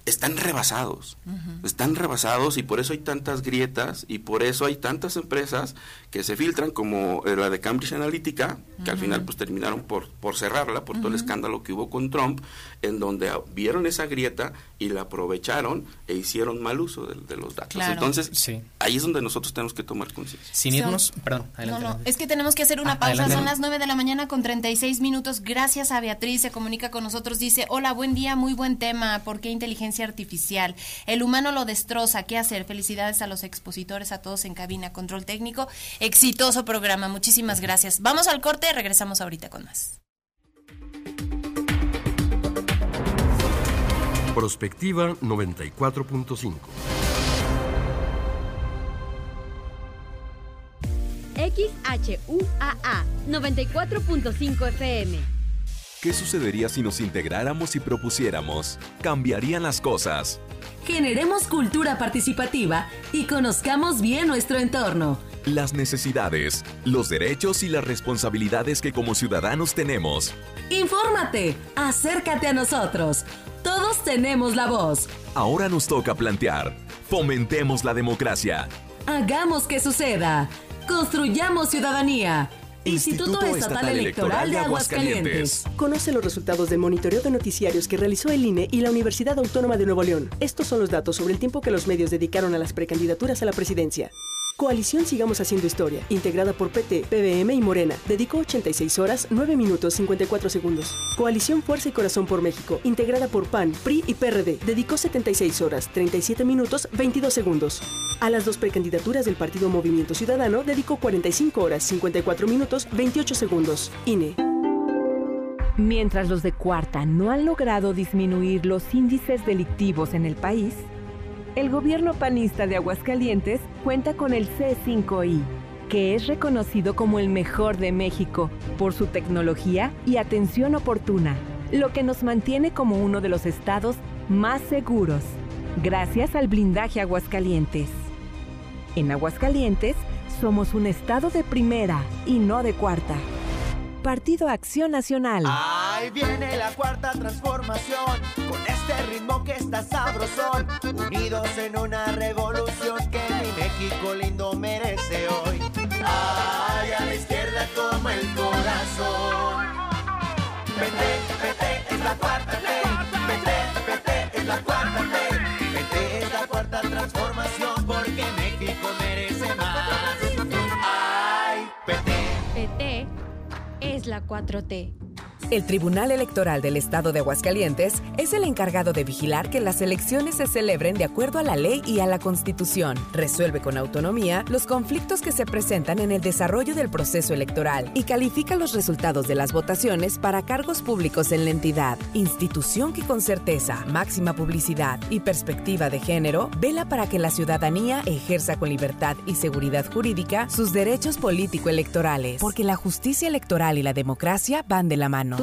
están rebasados, están rebasados y por eso hay tantas grietas y por eso hay tantas empresas que se filtran como eh, la de Cambridge Analytica, que al final pues terminaron por, por cerrarla por todo el escándalo que hubo con Trump, en donde vieron esa grieta y la aprovecharon e hicieron mal uso de, los datos. Entonces, ahí es donde nosotros tenemos que tomar conciencia. Sin irnos, perdón, adelante, no, no, es que tenemos que hacer una ah, pausa, son las 9 de la mañana con 36 minutos. Gracias a Beatriz, se comunica con nosotros, dice, hola, buen día, muy buen tema, ¿por qué inteligencia artificial. El humano lo destroza. ¿Qué hacer? Felicidades a los expositores, a todos en cabina, control técnico. Exitoso programa. Muchísimas gracias. Vamos al corte, regresamos ahorita con más. Prospectiva 94.5. XHUAA 94.5 FM ¿Qué sucedería si nos integráramos y propusiéramos? Cambiarían las cosas. Generemos cultura participativa y conozcamos bien nuestro entorno. Las necesidades, los derechos y las responsabilidades que como ciudadanos tenemos. Infórmate, acércate a nosotros. Todos tenemos la voz. Ahora nos toca plantear. Fomentemos la democracia. Hagamos que suceda. Construyamos ciudadanía. Instituto, Estatal, Electoral de Aguascalientes. Conoce los resultados del monitoreo de noticiarios que realizó el INE y la Universidad Autónoma de Nuevo León. Estos son los datos sobre el tiempo que los medios dedicaron a las precandidaturas a la presidencia. Coalición Sigamos Haciendo Historia, integrada por PT, PBM y Morena, dedicó 86 horas, 9 minutos 54 segundos. Coalición Fuerza y Corazón por México, integrada por PAN, PRI y PRD, dedicó 76 horas, 37 minutos 22 segundos. A las dos precandidaturas del Partido Movimiento Ciudadano, dedicó 45 horas, 54 minutos 28 segundos. INE. Mientras los de cuarta no han logrado disminuir los índices delictivos en el país, el gobierno panista de Aguascalientes cuenta con el C5I, que es reconocido como el mejor de México por su tecnología y atención oportuna, lo que nos mantiene como uno de los estados más seguros, gracias al blindaje Aguascalientes. En Aguascalientes somos un estado de primera y no de cuarta. Partido Acción Nacional. Ahí viene la cuarta transformación, este ritmo que está sabrosón, unidos en una revolución que mi México lindo merece hoy. Ay, a la izquierda como el corazón. Vete, vete, es la cuarta T. Vete, vete, es la cuarta T. Vete, es la cuarta transformación porque México merece más. Ay, vete. PT es la 4T. El Tribunal Electoral del Estado de Aguascalientes es el encargado de vigilar que las elecciones se celebren de acuerdo a la ley y a la Constitución. Resuelve con autonomía los conflictos que se presentan en el desarrollo del proceso electoral y califica los resultados de las votaciones para cargos públicos en la entidad. Institución que con certeza, máxima publicidad y perspectiva de género vela para que la ciudadanía ejerza con libertad y seguridad jurídica sus derechos político-electorales. Porque la justicia electoral y la democracia van de la mano.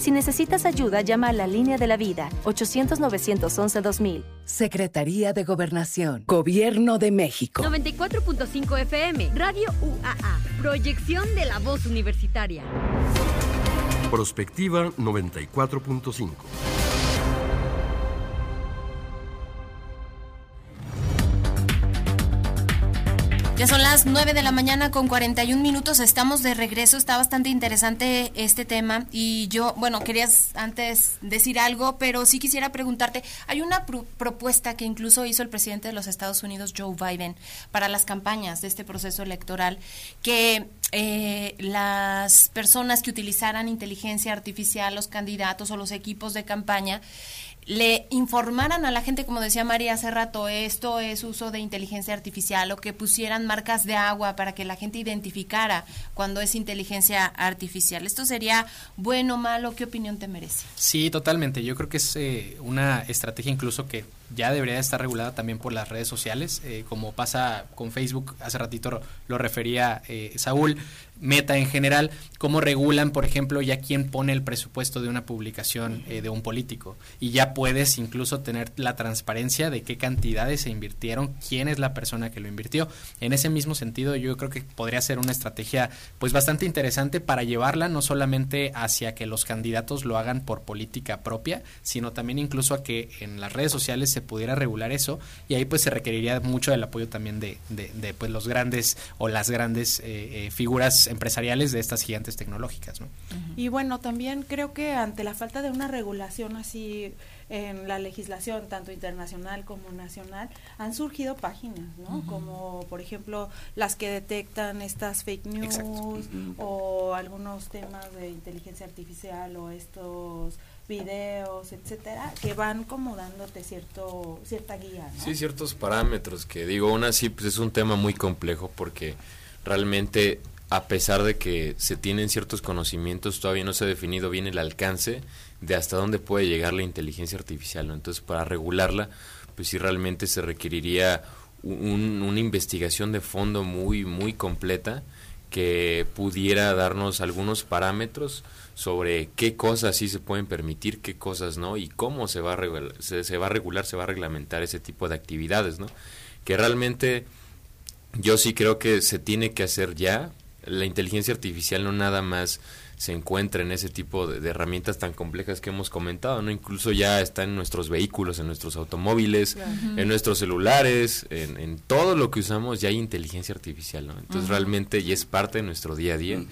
Si necesitas ayuda, llama a la línea de la vida 800-911-2000. Secretaría de Gobernación. Gobierno de México. 94.5 FM. Radio UAA. Proyección de la voz universitaria. Prospectiva 94.5. Ya son las 9 de la mañana con 41 minutos, estamos de regreso, está bastante interesante este tema. Y yo, bueno, querías antes decir algo, pero sí quisiera preguntarte, hay una propuesta que incluso hizo el presidente de los Estados Unidos, Joe Biden, para las campañas de este proceso electoral, que eh, las personas que utilizaran inteligencia artificial, los candidatos o los equipos de campaña, le informaran a la gente, como decía María hace rato, esto es uso de inteligencia artificial o que pusieran marcas de agua para que la gente identificara cuando es inteligencia artificial. ¿Esto sería bueno o malo? ¿Qué opinión te merece? Sí, totalmente. Yo creo que es eh, una estrategia incluso que ya debería estar regulada también por las redes sociales, eh, como pasa con Facebook, hace ratito lo refería eh, Saúl, Meta en general, cómo regulan, por ejemplo, ya quién pone el presupuesto de una publicación eh, de un político. Y ya puedes incluso tener la transparencia de qué cantidades se invirtieron, quién es la persona que lo invirtió. En ese mismo sentido, yo creo que podría ser una estrategia pues bastante interesante para llevarla no solamente hacia que los candidatos lo hagan por política propia, sino también incluso a que en las redes sociales se pudiera regular eso y ahí pues se requeriría mucho del apoyo también de, de, pues los grandes o las grandes eh, eh, figuras empresariales de estas gigantes tecnológicas. ¿no? Y bueno, también creo que ante la falta de una regulación así en la legislación, tanto internacional como nacional, han surgido páginas, ¿no? Como, por ejemplo, las que detectan estas fake news o algunos temas de inteligencia artificial o estos videos, etcétera, que van como dándote cierto, cierta guía. ¿no? Sí, ciertos parámetros que digo, aún así pues es un tema muy complejo porque realmente a pesar de que se tienen ciertos conocimientos, todavía no se ha definido bien el alcance de hasta dónde puede llegar la inteligencia artificial. Entonces, para regularla, pues sí realmente se requeriría una investigación de fondo muy, muy completa que pudiera darnos algunos parámetros sobre qué cosas sí se pueden permitir, qué cosas no, y cómo se va a regular, se, va a regular, se va a reglamentar ese tipo de actividades, ¿no? Que realmente yo sí creo que se tiene que hacer ya, la inteligencia artificial no nada más se encuentra en ese tipo de, herramientas tan complejas que hemos comentado, ¿no? Incluso ya está en nuestros vehículos, en nuestros automóviles, en nuestros celulares, en, todo lo que usamos ya hay inteligencia artificial, ¿no? Entonces realmente ya es parte de nuestro día a día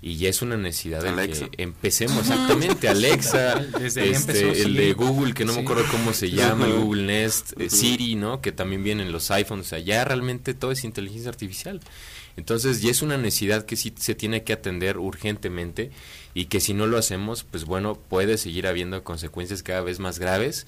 y ya es una necesidad de que empecemos exactamente Alexa, este, el de Google que no me acuerdo cómo se llama, el Google Nest, eh, Siri, ¿no? Que también vienen los iPhones, o sea, ya realmente todo es inteligencia artificial. Entonces ya es una necesidad que sí se tiene que atender urgentemente y que si no lo hacemos, pues bueno, puede seguir habiendo consecuencias cada vez más graves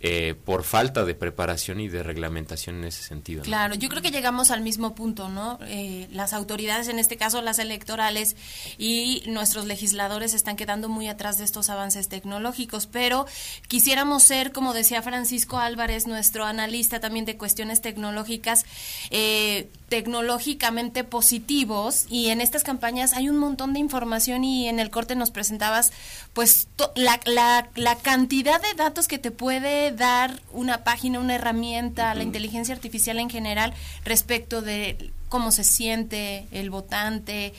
eh, por falta de preparación y de reglamentación en ese sentido. Claro, yo creo que llegamos al mismo punto, ¿no? Eh, las autoridades, en este caso las electorales y nuestros legisladores están quedando muy atrás de estos avances tecnológicos, pero quisiéramos ser, como decía Francisco Álvarez, nuestro analista también de cuestiones tecnológicas, eh, tecnológicamente positivos y en estas campañas hay un montón de información y en el corte nos presentabas pues la, la, la cantidad de datos que te puede dar una página, una herramienta, la inteligencia artificial en general respecto de cómo se siente el votante,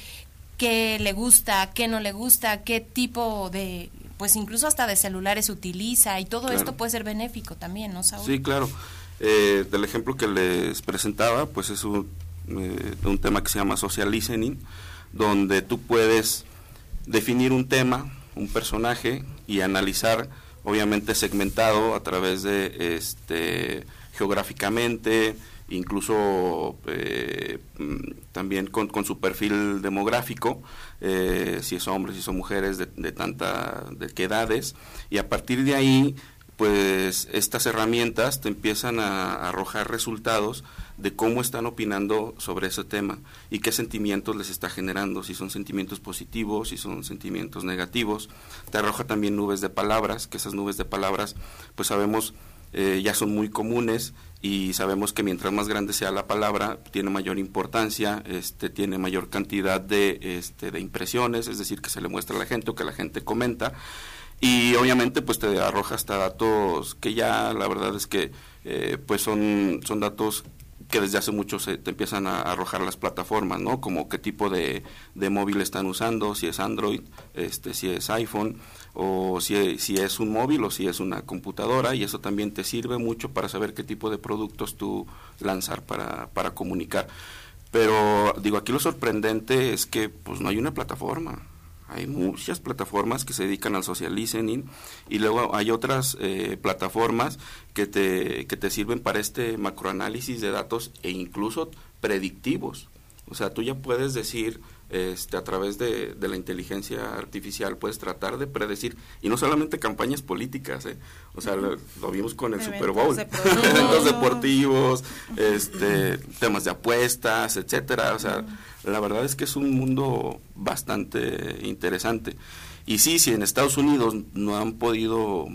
qué le gusta, qué no le gusta, qué tipo de, pues incluso hasta de celulares utiliza y todo esto puede ser benéfico también, ¿no, Saúl? Sí, claro. Eh, del ejemplo que les presentaba, pues es un, eh, un tema que se llama social listening, donde tú puedes definir un tema, un personaje y analizar obviamente segmentado a través de este geográficamente, incluso eh, mm, también con, su perfil demográfico, eh, si es hombres, si son mujeres, de, de tanta, de qué edades, y a partir de ahí, pues estas herramientas te empiezan a arrojar resultados de cómo están opinando sobre ese tema y qué sentimientos les está generando, si son sentimientos positivos, si son sentimientos negativos. Te arroja también nubes de palabras, que esas nubes de palabras, pues sabemos, eh, ya son muy comunes y sabemos que mientras más grande sea la palabra, tiene mayor importancia, este, tiene mayor cantidad de, este, de impresiones, es decir, que se le muestra a la gente o que la gente comenta. Y obviamente pues te arroja hasta datos que ya la verdad es que eh, pues son, son datos que desde hace mucho se te empiezan a arrojar las plataformas, ¿no? Como qué tipo de, de móvil están usando, si es Android, este, si es iPhone, o si, si es un móvil o si es una computadora, y eso también te sirve mucho para saber qué tipo de productos tú lanzar para, para comunicar. Pero digo, aquí lo sorprendente es que pues no hay una plataforma. Hay muchas plataformas que se dedican al social listening y luego hay otras eh, plataformas que te, que te sirven para este macroanálisis de datos e incluso predictivos. O sea, tú ya puedes decir este, a través de, la inteligencia artificial puedes tratar de predecir, y no solamente campañas políticas, ¿eh? o sea, lo, vimos con el Super Bowl, eventos deportivos, este, temas de apuestas, etcétera, o sea, la verdad es que es un mundo bastante interesante. Y sí, si en Estados Unidos no han podido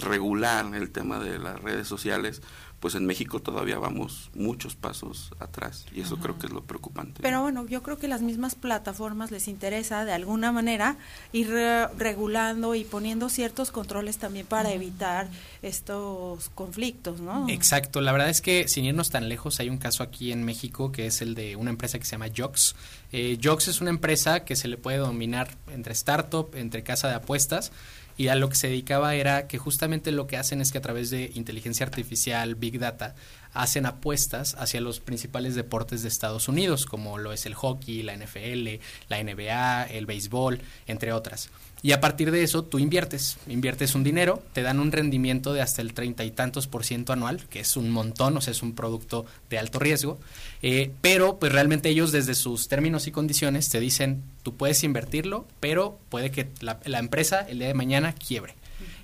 regular el tema de las redes sociales, pues en México todavía vamos muchos pasos atrás y eso creo que es lo preocupante. Pero bueno, yo creo que las mismas plataformas les interesa de alguna manera ir regulando y poniendo ciertos controles también para evitar estos conflictos, ¿no? Exacto, la verdad es que sin irnos tan lejos hay un caso aquí en México que es el de una empresa que se llama Jox. Eh, Jox es una empresa que se le puede dominar entre startup, entre casa de apuestas y a lo que se dedicaba era que justamente lo que hacen es que a través de inteligencia artificial, big data, hacen apuestas hacia los principales deportes de Estados Unidos, como lo es el hockey, la NFL, la NBA, el béisbol, entre otras. Y a partir de eso tú inviertes, inviertes un dinero, te dan un rendimiento de hasta el treinta y tantos por ciento anual, que es un montón, o sea, es un producto de alto riesgo, eh, pero pues realmente ellos desde sus términos y condiciones te dicen, tú puedes invertirlo, pero puede que la, la empresa el día de mañana quiebre.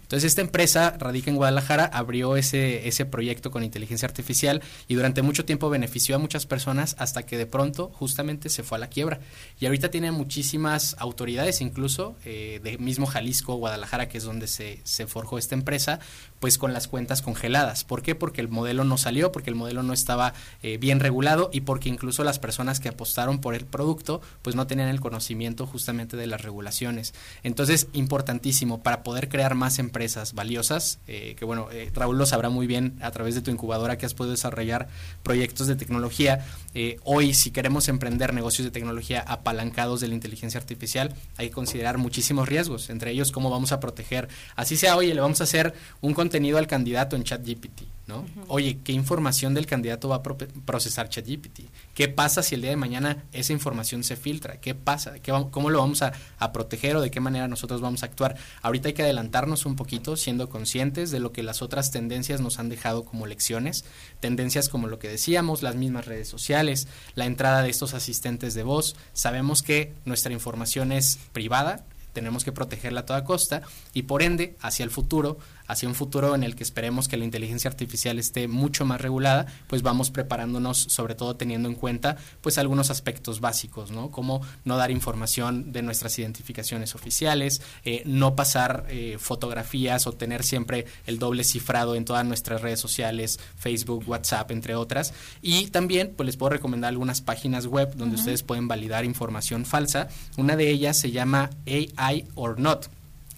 Entonces esta empresa radica en Guadalajara, abrió ese, ese proyecto con inteligencia artificial y durante mucho tiempo benefició a muchas personas hasta que de pronto justamente se fue a la quiebra. Y ahorita tiene muchísimas autoridades, incluso eh, de mismo Jalisco, Guadalajara, que es donde se, se forjó esta empresa, pues con las cuentas congeladas. ¿Por qué? Porque el modelo no salió, porque el modelo no estaba eh, bien regulado y porque incluso las personas que apostaron por el producto pues no tenían el conocimiento justamente de las regulaciones. Entonces, importantísimo, para poder crear más empresas, empresas valiosas, eh, que bueno, eh, Raúl lo sabrá muy bien a través de tu incubadora que has podido desarrollar proyectos de tecnología. Eh, hoy, si queremos emprender negocios de tecnología apalancados de la inteligencia artificial, hay que considerar muchísimos riesgos, entre ellos cómo vamos a proteger, así sea, oye, le vamos a hacer un contenido al candidato en ChatGPT ¿no? Oye, ¿qué información del candidato va a procesar ChatGPT? ¿Qué pasa si el día de mañana esa información se filtra? ¿Qué pasa? ¿Qué ¿Cómo lo vamos a, proteger o de qué manera nosotros vamos a actuar? Ahorita hay que adelantarnos un poquito siendo conscientes de lo que las otras tendencias nos han dejado como lecciones. Tendencias como lo que decíamos, las mismas redes sociales, la entrada de estos asistentes de voz. Sabemos que nuestra información es privada, tenemos que protegerla a toda costa y por ende, hacia el futuro, hacia un futuro en el que esperemos que la inteligencia artificial esté mucho más regulada, pues vamos preparándonos, sobre todo teniendo en cuenta pues algunos aspectos básicos, ¿no? Como no dar información de nuestras identificaciones oficiales, eh, no pasar eh, fotografías o tener siempre el doble cifrado en todas nuestras redes sociales, Facebook, WhatsApp, entre otras. Y también pues les puedo recomendar algunas páginas web donde ustedes pueden validar información falsa. Una de ellas se llama AI or Not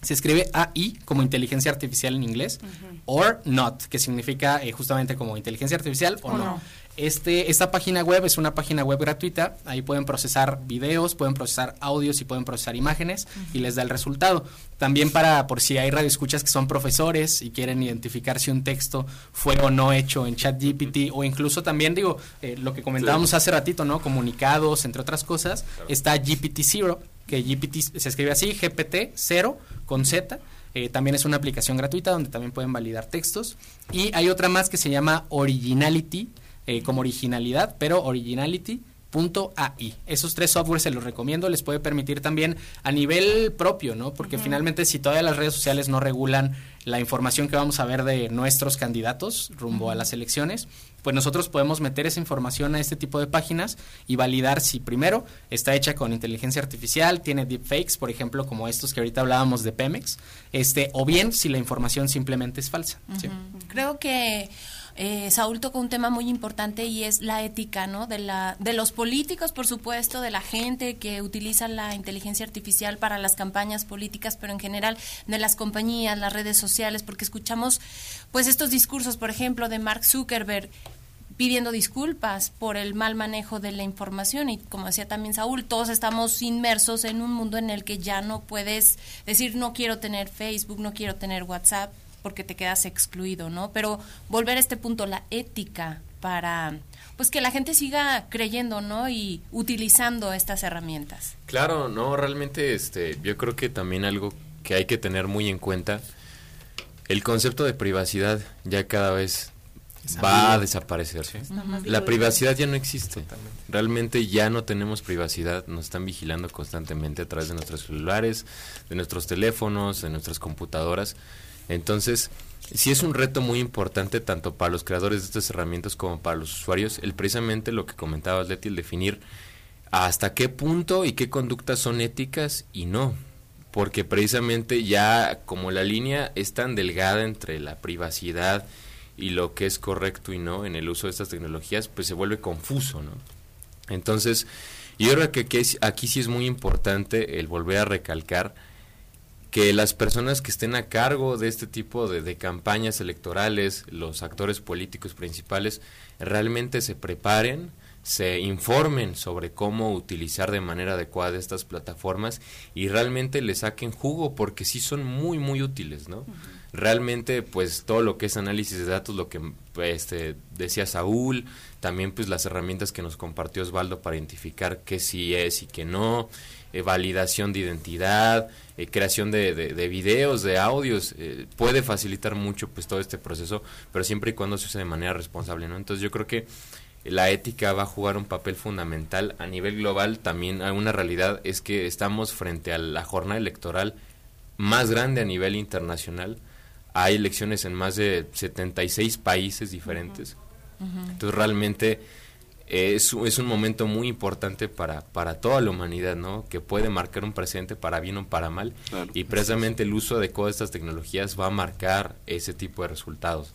se escribe AI como inteligencia artificial en inglés, or not, que significa eh, justamente como inteligencia artificial o, no. Este, esta página web es una página web gratuita, ahí pueden procesar videos, pueden procesar audios y pueden procesar imágenes y les da el resultado. También para, por si hay radioescuchas que son profesores y quieren identificar si un texto fue o no hecho en ChatGPT o incluso también, digo, eh, lo que comentábamos hace ratito, ¿no? Comunicados, entre otras cosas, está GPT-0, que GPT se escribe así, GPT-0 con Z. Eh, también es una aplicación gratuita donde también pueden validar textos. Y hay otra más que se llama Originality, eh, como originalidad, pero Originality. .ai. Esos tres softwares se los recomiendo, les puede permitir también a nivel propio, ¿no? Porque finalmente si todavía las redes sociales no regulan la información que vamos a ver de nuestros candidatos rumbo a las elecciones, pues nosotros podemos meter esa información a este tipo de páginas y validar si primero está hecha con inteligencia artificial, tiene deepfakes, por ejemplo, como estos que ahorita hablábamos de Pemex, este, o bien si la información simplemente es falsa. Creo que eh, Saúl tocó un tema muy importante y es la ética, ¿no? De, la, de los políticos, por supuesto, de la gente que utiliza la inteligencia artificial para las campañas políticas, pero en general de las compañías, las redes sociales, porque escuchamos pues estos discursos, por ejemplo, de Mark Zuckerberg pidiendo disculpas por el mal manejo de la información y como decía también Saúl, todos estamos inmersos en un mundo en el que ya no puedes decir no quiero tener Facebook, no quiero tener WhatsApp, porque te quedas excluido, ¿no? Pero volver a este punto, la ética para pues que la gente siga creyendo, ¿no? Y utilizando estas herramientas. Claro, no, realmente este yo creo que también algo que hay que tener muy en cuenta el concepto de privacidad ya cada vez va a desaparecer. La privacidad ya no existe. Realmente ya no tenemos privacidad. Nos están vigilando constantemente a través de nuestros celulares, de nuestros teléfonos, de nuestras computadoras. Entonces, sí es un reto muy importante tanto para los creadores de estas herramientas como para los usuarios, el precisamente lo que comentabas, Leti, el definir hasta qué punto y qué conductas son éticas y no. Porque precisamente ya como la línea es tan delgada entre la privacidad y lo que es correcto y no en el uso de estas tecnologías, pues se vuelve confuso, ¿no? Entonces, yo creo que aquí, aquí sí es muy importante el volver a recalcar que las personas que estén a cargo de este tipo de, campañas electorales, los actores políticos principales, realmente se preparen, se informen sobre cómo utilizar de manera adecuada estas plataformas y realmente le saquen jugo porque sí son muy muy útiles, ¿no? Realmente pues todo lo que es análisis de datos, lo que este, decía Saúl, también pues las herramientas que nos compartió Osvaldo para identificar qué sí es y qué no, eh, validación de identidad, eh, creación de, de, videos, de audios, eh, puede facilitar mucho pues todo este proceso, pero siempre y cuando se use de manera responsable, ¿no? Entonces yo creo que la ética va a jugar un papel fundamental a nivel global. También hay una realidad es que estamos frente a la jornada electoral más grande a nivel internacional. Hay elecciones en más de 76 países diferentes. Entonces realmente es, es un momento muy importante para, para toda la humanidad, ¿no? Que puede marcar un presente para bien o para mal. Y precisamente el uso adecuado de estas tecnologías va a marcar ese tipo de resultados.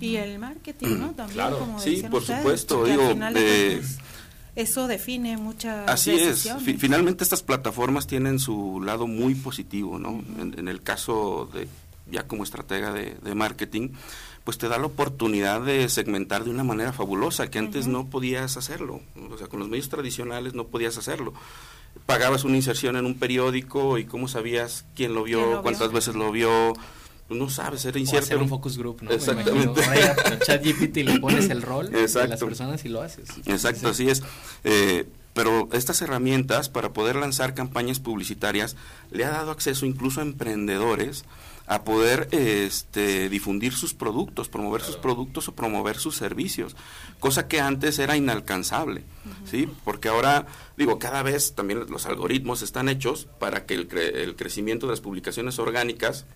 Y el marketing, ¿no? También, como sí, por supuesto. Digo, eh, eso define muchas Así es. finalmente estas plataformas tienen su lado muy positivo, ¿no? en, el caso de ya como estratega de, marketing, pues te da la oportunidad de segmentar de una manera fabulosa, que antes no podías hacerlo. O sea, con los medios tradicionales no podías hacerlo. Pagabas una inserción en un periódico y cómo sabías quién lo vio, cuántas veces lo vio, pues no sabes, era incierto. hacer un focus group, ¿no? Exactamente. chat GPT le pones el rol de las personas y lo haces. Exacto, así es. Eh, pero estas herramientas para poder lanzar campañas publicitarias le ha dado acceso incluso a emprendedores a poder este, difundir sus productos, promover sus productos o promover sus servicios, cosa que antes era inalcanzable, ¿sí? Porque ahora, digo, cada vez también los algoritmos están hechos para que el, el crecimiento de las publicaciones orgánicas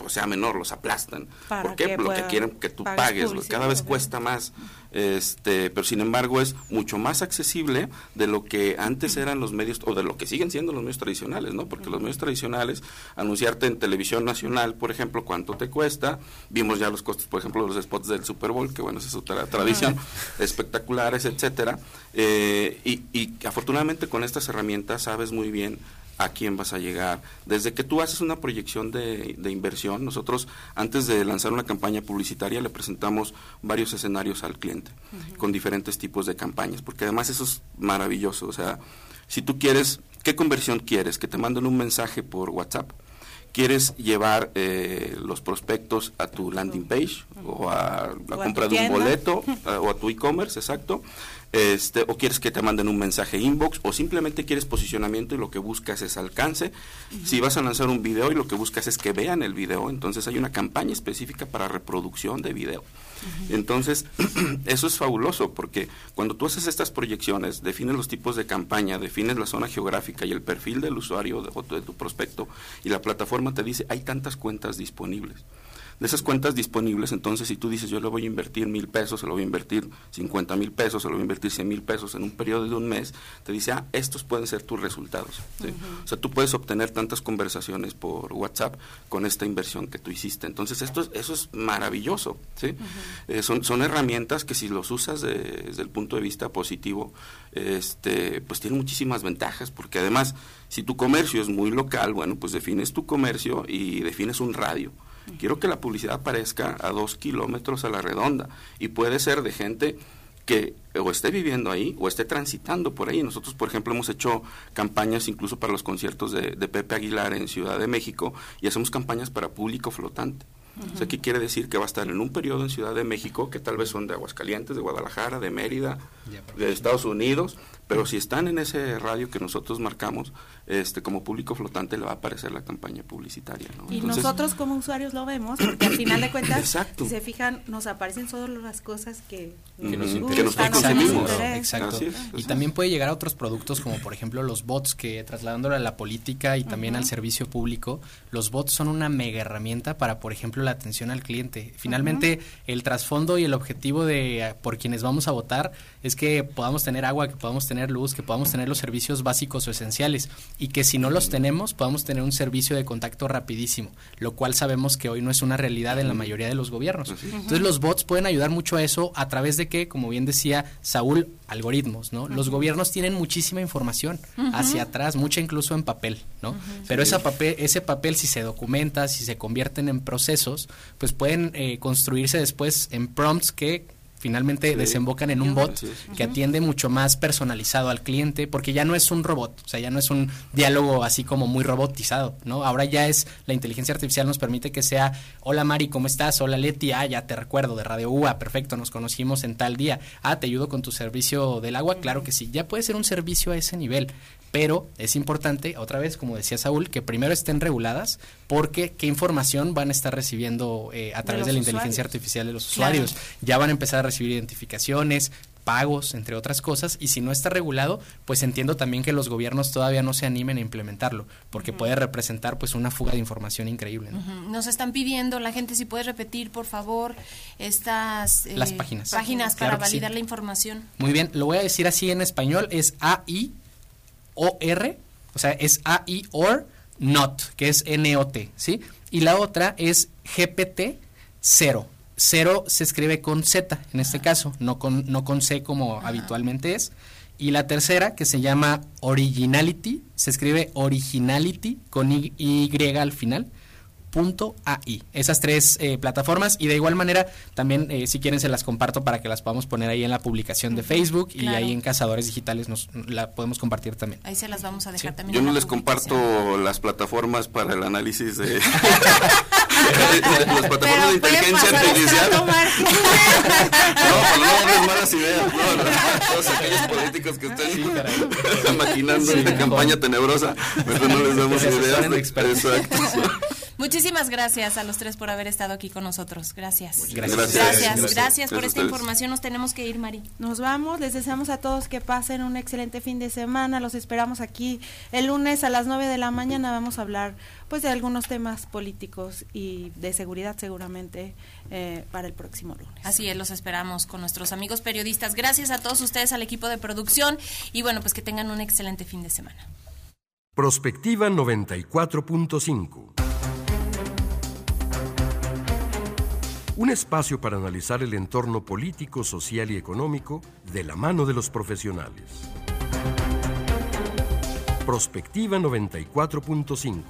pues sea menor, los aplastan. ¿Por qué? Lo que quieren que tú pagues, cada vez cuesta más. Este, pero sin embargo es mucho más accesible de lo que antes eran los medios o de lo que siguen siendo los medios tradicionales, ¿no? Porque los medios tradicionales anunciarte en televisión nacional, por ejemplo, cuánto te cuesta. Vimos ya los costos, por ejemplo, de los spots del Super Bowl, que bueno, esa es otra tradición, espectaculares, etcétera. Eh, y, y afortunadamente con estas herramientas sabes muy bien a quién vas a llegar. Desde que tú haces una proyección de, inversión, nosotros antes de lanzar una campaña publicitaria le presentamos varios escenarios al cliente con diferentes tipos de campañas, porque además eso es maravilloso. O sea, si tú quieres, ¿qué conversión quieres? Que te manden un mensaje por WhatsApp. ¿Quieres llevar eh, los prospectos a tu landing page o a la compra de un boleto o a tu e-commerce, exacto? Este, o quieres que te manden un mensaje inbox, o simplemente quieres posicionamiento y lo que buscas es alcance. Si vas a lanzar un video y lo que buscas es que vean el video, entonces hay una campaña específica para reproducción de video. Entonces, eso es fabuloso porque cuando tú haces estas proyecciones, defines los tipos de campaña, defines la zona geográfica y el perfil del usuario de, de tu prospecto y la plataforma te dice, hay tantas cuentas disponibles de esas cuentas disponibles, entonces si tú dices yo le voy a invertir mil pesos, se lo voy a invertir cincuenta mil pesos, se lo voy a invertir cien mil pesos en un periodo de un mes, te dice, ah, estos pueden ser tus resultados. O sea, tú puedes obtener tantas conversaciones por WhatsApp con esta inversión que tú hiciste. Entonces, esto es, eso es maravilloso. ¿sí? Eh, son, son herramientas que si los usas desde el punto de vista positivo, este, pues tienen muchísimas ventajas, porque además, si tu comercio es muy local, bueno, pues defines tu comercio y defines un radio. Quiero que la publicidad aparezca a dos kilómetros a la redonda y puede ser de gente que o esté viviendo ahí o esté transitando por ahí. Nosotros, por ejemplo, hemos hecho campañas incluso para los conciertos de, de Pepe Aguilar en Ciudad de México y hacemos campañas para público flotante. O sea, ¿qué quiere decir? Que va a estar en un periodo en Ciudad de México, que tal vez son de Aguascalientes, de Guadalajara, de Mérida, de Estados Unidos, pero si están en ese radio que nosotros marcamos, este como público flotante le va a aparecer la campaña publicitaria. Y nosotros como usuarios lo vemos, porque al final de cuentas, si se fijan, nos aparecen solo las cosas que, nos, gustan, que Exacto. y también puede llegar a otros productos como por ejemplo los bots, que trasladándolo a la política y también al servicio público, los bots son una mega herramienta para, por ejemplo, la atención al cliente. Finalmente, el trasfondo y el objetivo de por quienes vamos a votar es que podamos tener agua, que podamos tener luz, que podamos tener los servicios básicos o esenciales y que si no los tenemos podamos tener un servicio de contacto rapidísimo, lo cual sabemos que hoy no es una realidad en la mayoría de los gobiernos. Entonces los bots pueden ayudar mucho a eso a través de que, como bien decía Saúl, algoritmos, ¿no? Los gobiernos tienen muchísima información hacia atrás, mucha incluso en papel, ¿no? Pero esa papel, ese papel si se documenta, si se convierten en procesos, pues pueden eh, construirse después en prompts que finalmente desembocan en un bot que atiende mucho más personalizado al cliente, porque ya no es un robot, o sea, ya no es un diálogo así como muy robotizado, ¿no? Ahora ya es, la inteligencia artificial nos permite que sea, hola Mari, ¿cómo estás? Hola Leti, ah, ya te recuerdo de Radio UA, perfecto, nos conocimos en tal día, ah, te ayudo con tu servicio del agua, claro que sí, ya puede ser un servicio a ese nivel, pero es importante, otra vez, como decía Saúl, que primero estén reguladas porque qué información van a estar recibiendo eh, a través de, la inteligencia artificial de los usuarios. Ya van a empezar a recibir identificaciones, pagos, entre otras cosas, y si no está regulado, pues entiendo también que los gobiernos todavía no se animen a implementarlo, porque puede representar pues una fuga de información increíble. Nos están pidiendo, la gente si puede repetir, por favor, estas Las eh, páginas. Páginas para validar la información. Muy bien, lo voy a decir así en español, es AI o-R, o sea, es A-I or not, que es N-O-T, ¿sí? Y la otra es GPT-0. 0 se escribe con Z en este caso, no con, no con C como habitualmente es. Y la tercera, que se llama Originality, se escribe Originality con y, y al final. AI. Esas tres eh, plataformas y de igual manera también eh, si quieren se las comparto para que las podamos poner ahí en la publicación de Facebook y ahí en Cazadores Digitales nos la podemos compartir también. Ahí se las vamos a dejar también. Yo no les comparto las plataformas para el análisis de las plataformas de inteligencia artificial. no, pues no darles malas ideas, no, todos aquellos políticos que estén maquinando esta campaña tenebrosa, mejor no les damos ideas de Exacto. Muchísimas gracias a los tres por haber estado aquí con nosotros. Gracias. Gracias. Gracias, gracias, por esta información. Nos tenemos que ir, Mari. Nos vamos. Les deseamos a todos que pasen un excelente fin de semana. Los esperamos aquí el lunes a las 9 de la mañana. Vamos a hablar pues de algunos temas políticos y de seguridad seguramente eh, para el próximo lunes. Así es, los esperamos con nuestros amigos periodistas. Gracias a todos ustedes, al equipo de producción y bueno, pues que tengan un excelente fin de semana. Prospectiva 94.5 Un espacio para analizar el entorno político, social y económico de la mano de los profesionales. Prospectiva 94.5